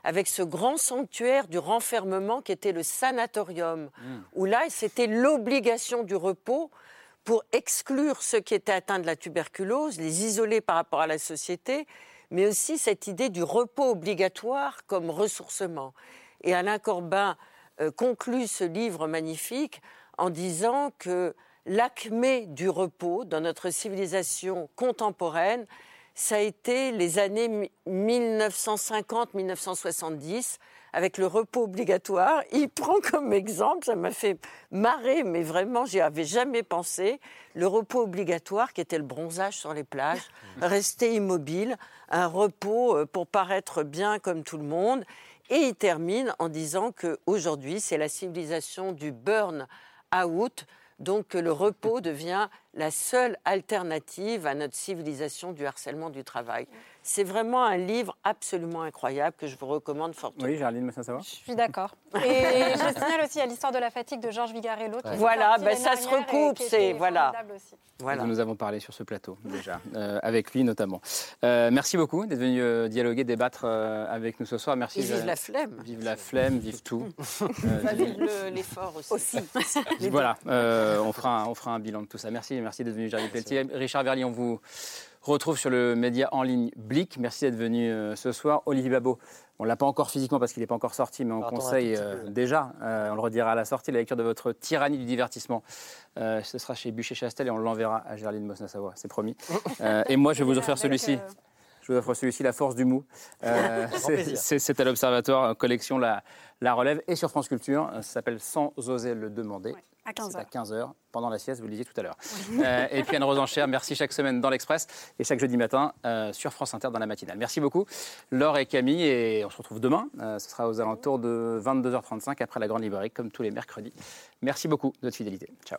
avec ce grand sanctuaire du renfermement qui était le sanatorium, où là c'était l'obligation du repos pour exclure ceux qui étaient atteints de la tuberculose, les isoler par rapport à la société, mais aussi cette idée du repos obligatoire comme ressourcement. Et Alain Corbin euh, conclut ce livre magnifique en disant que l'acmé du repos dans notre civilisation contemporaine, ça a été les années 1950-1970, avec le repos obligatoire. Il prend comme exemple, ça m'a fait marrer, mais vraiment, j'y avais jamais pensé, le repos obligatoire qui était le bronzage sur les plages, rester immobile, un repos euh, pour paraître bien comme tout le monde. Et il termine en disant qu'aujourd'hui, c'est la civilisation du burn-out, donc le repos devient la seule alternative à notre civilisation du harcèlement du travail. C'est vraiment un livre absolument incroyable que je vous recommande fortement. Oui, Géraldine Massin Je suis d'accord. Et je signale aussi à l'histoire de la fatigue de Georges Vigarello. est Voilà, ben ça se recoupe, c'est voilà. formidable aussi. Voilà. Nous avons parlé sur ce plateau déjà, euh, avec lui notamment. Euh, merci beaucoup d'être venu euh, dialoguer, débattre euh, avec nous ce soir. Merci. Et vive la flemme. Vive la flemme, vive tout. Vive le- l'effort aussi. Voilà, euh, on, fera un, on fera un bilan de tout ça. Merci, merci d'être venu, Géraldine Pelletier. Richard Verly, on vous retrouve sur le média en ligne Blick. Merci d'être venu euh, ce soir. Olivier Babot, on ne l'a pas encore physiquement parce qu'il n'est pas encore sorti, mais on conseille euh, déjà, euh, on le redira à la sortie, la lecture de votre Tyrannie du divertissement. Euh, ce sera chez Bûcher-Chastel et on l'enverra à Géraldine Mosna-Savoie, c'est promis. Euh, et moi, je vais vous offrir celui-ci. Je vous offre celui-ci, La Force du Mou. Euh, c'est- à l'Observatoire, collection La, la Relève. Et sur France Culture, ça s'appelle Sans oser le demander. à 15 C'est à heures. 15h, pendant la sieste, vous le disiez tout à l'heure. Euh, et puis Anne Rosenchère, merci chaque semaine dans l'Express et chaque jeudi matin euh, sur France Inter dans la matinale. Merci beaucoup, Laure et Camille. Et on se retrouve demain. Euh, ce sera aux alentours de 22h35 après la Grande Librairie, comme tous les mercredis. Merci beaucoup de votre fidélité. Ciao.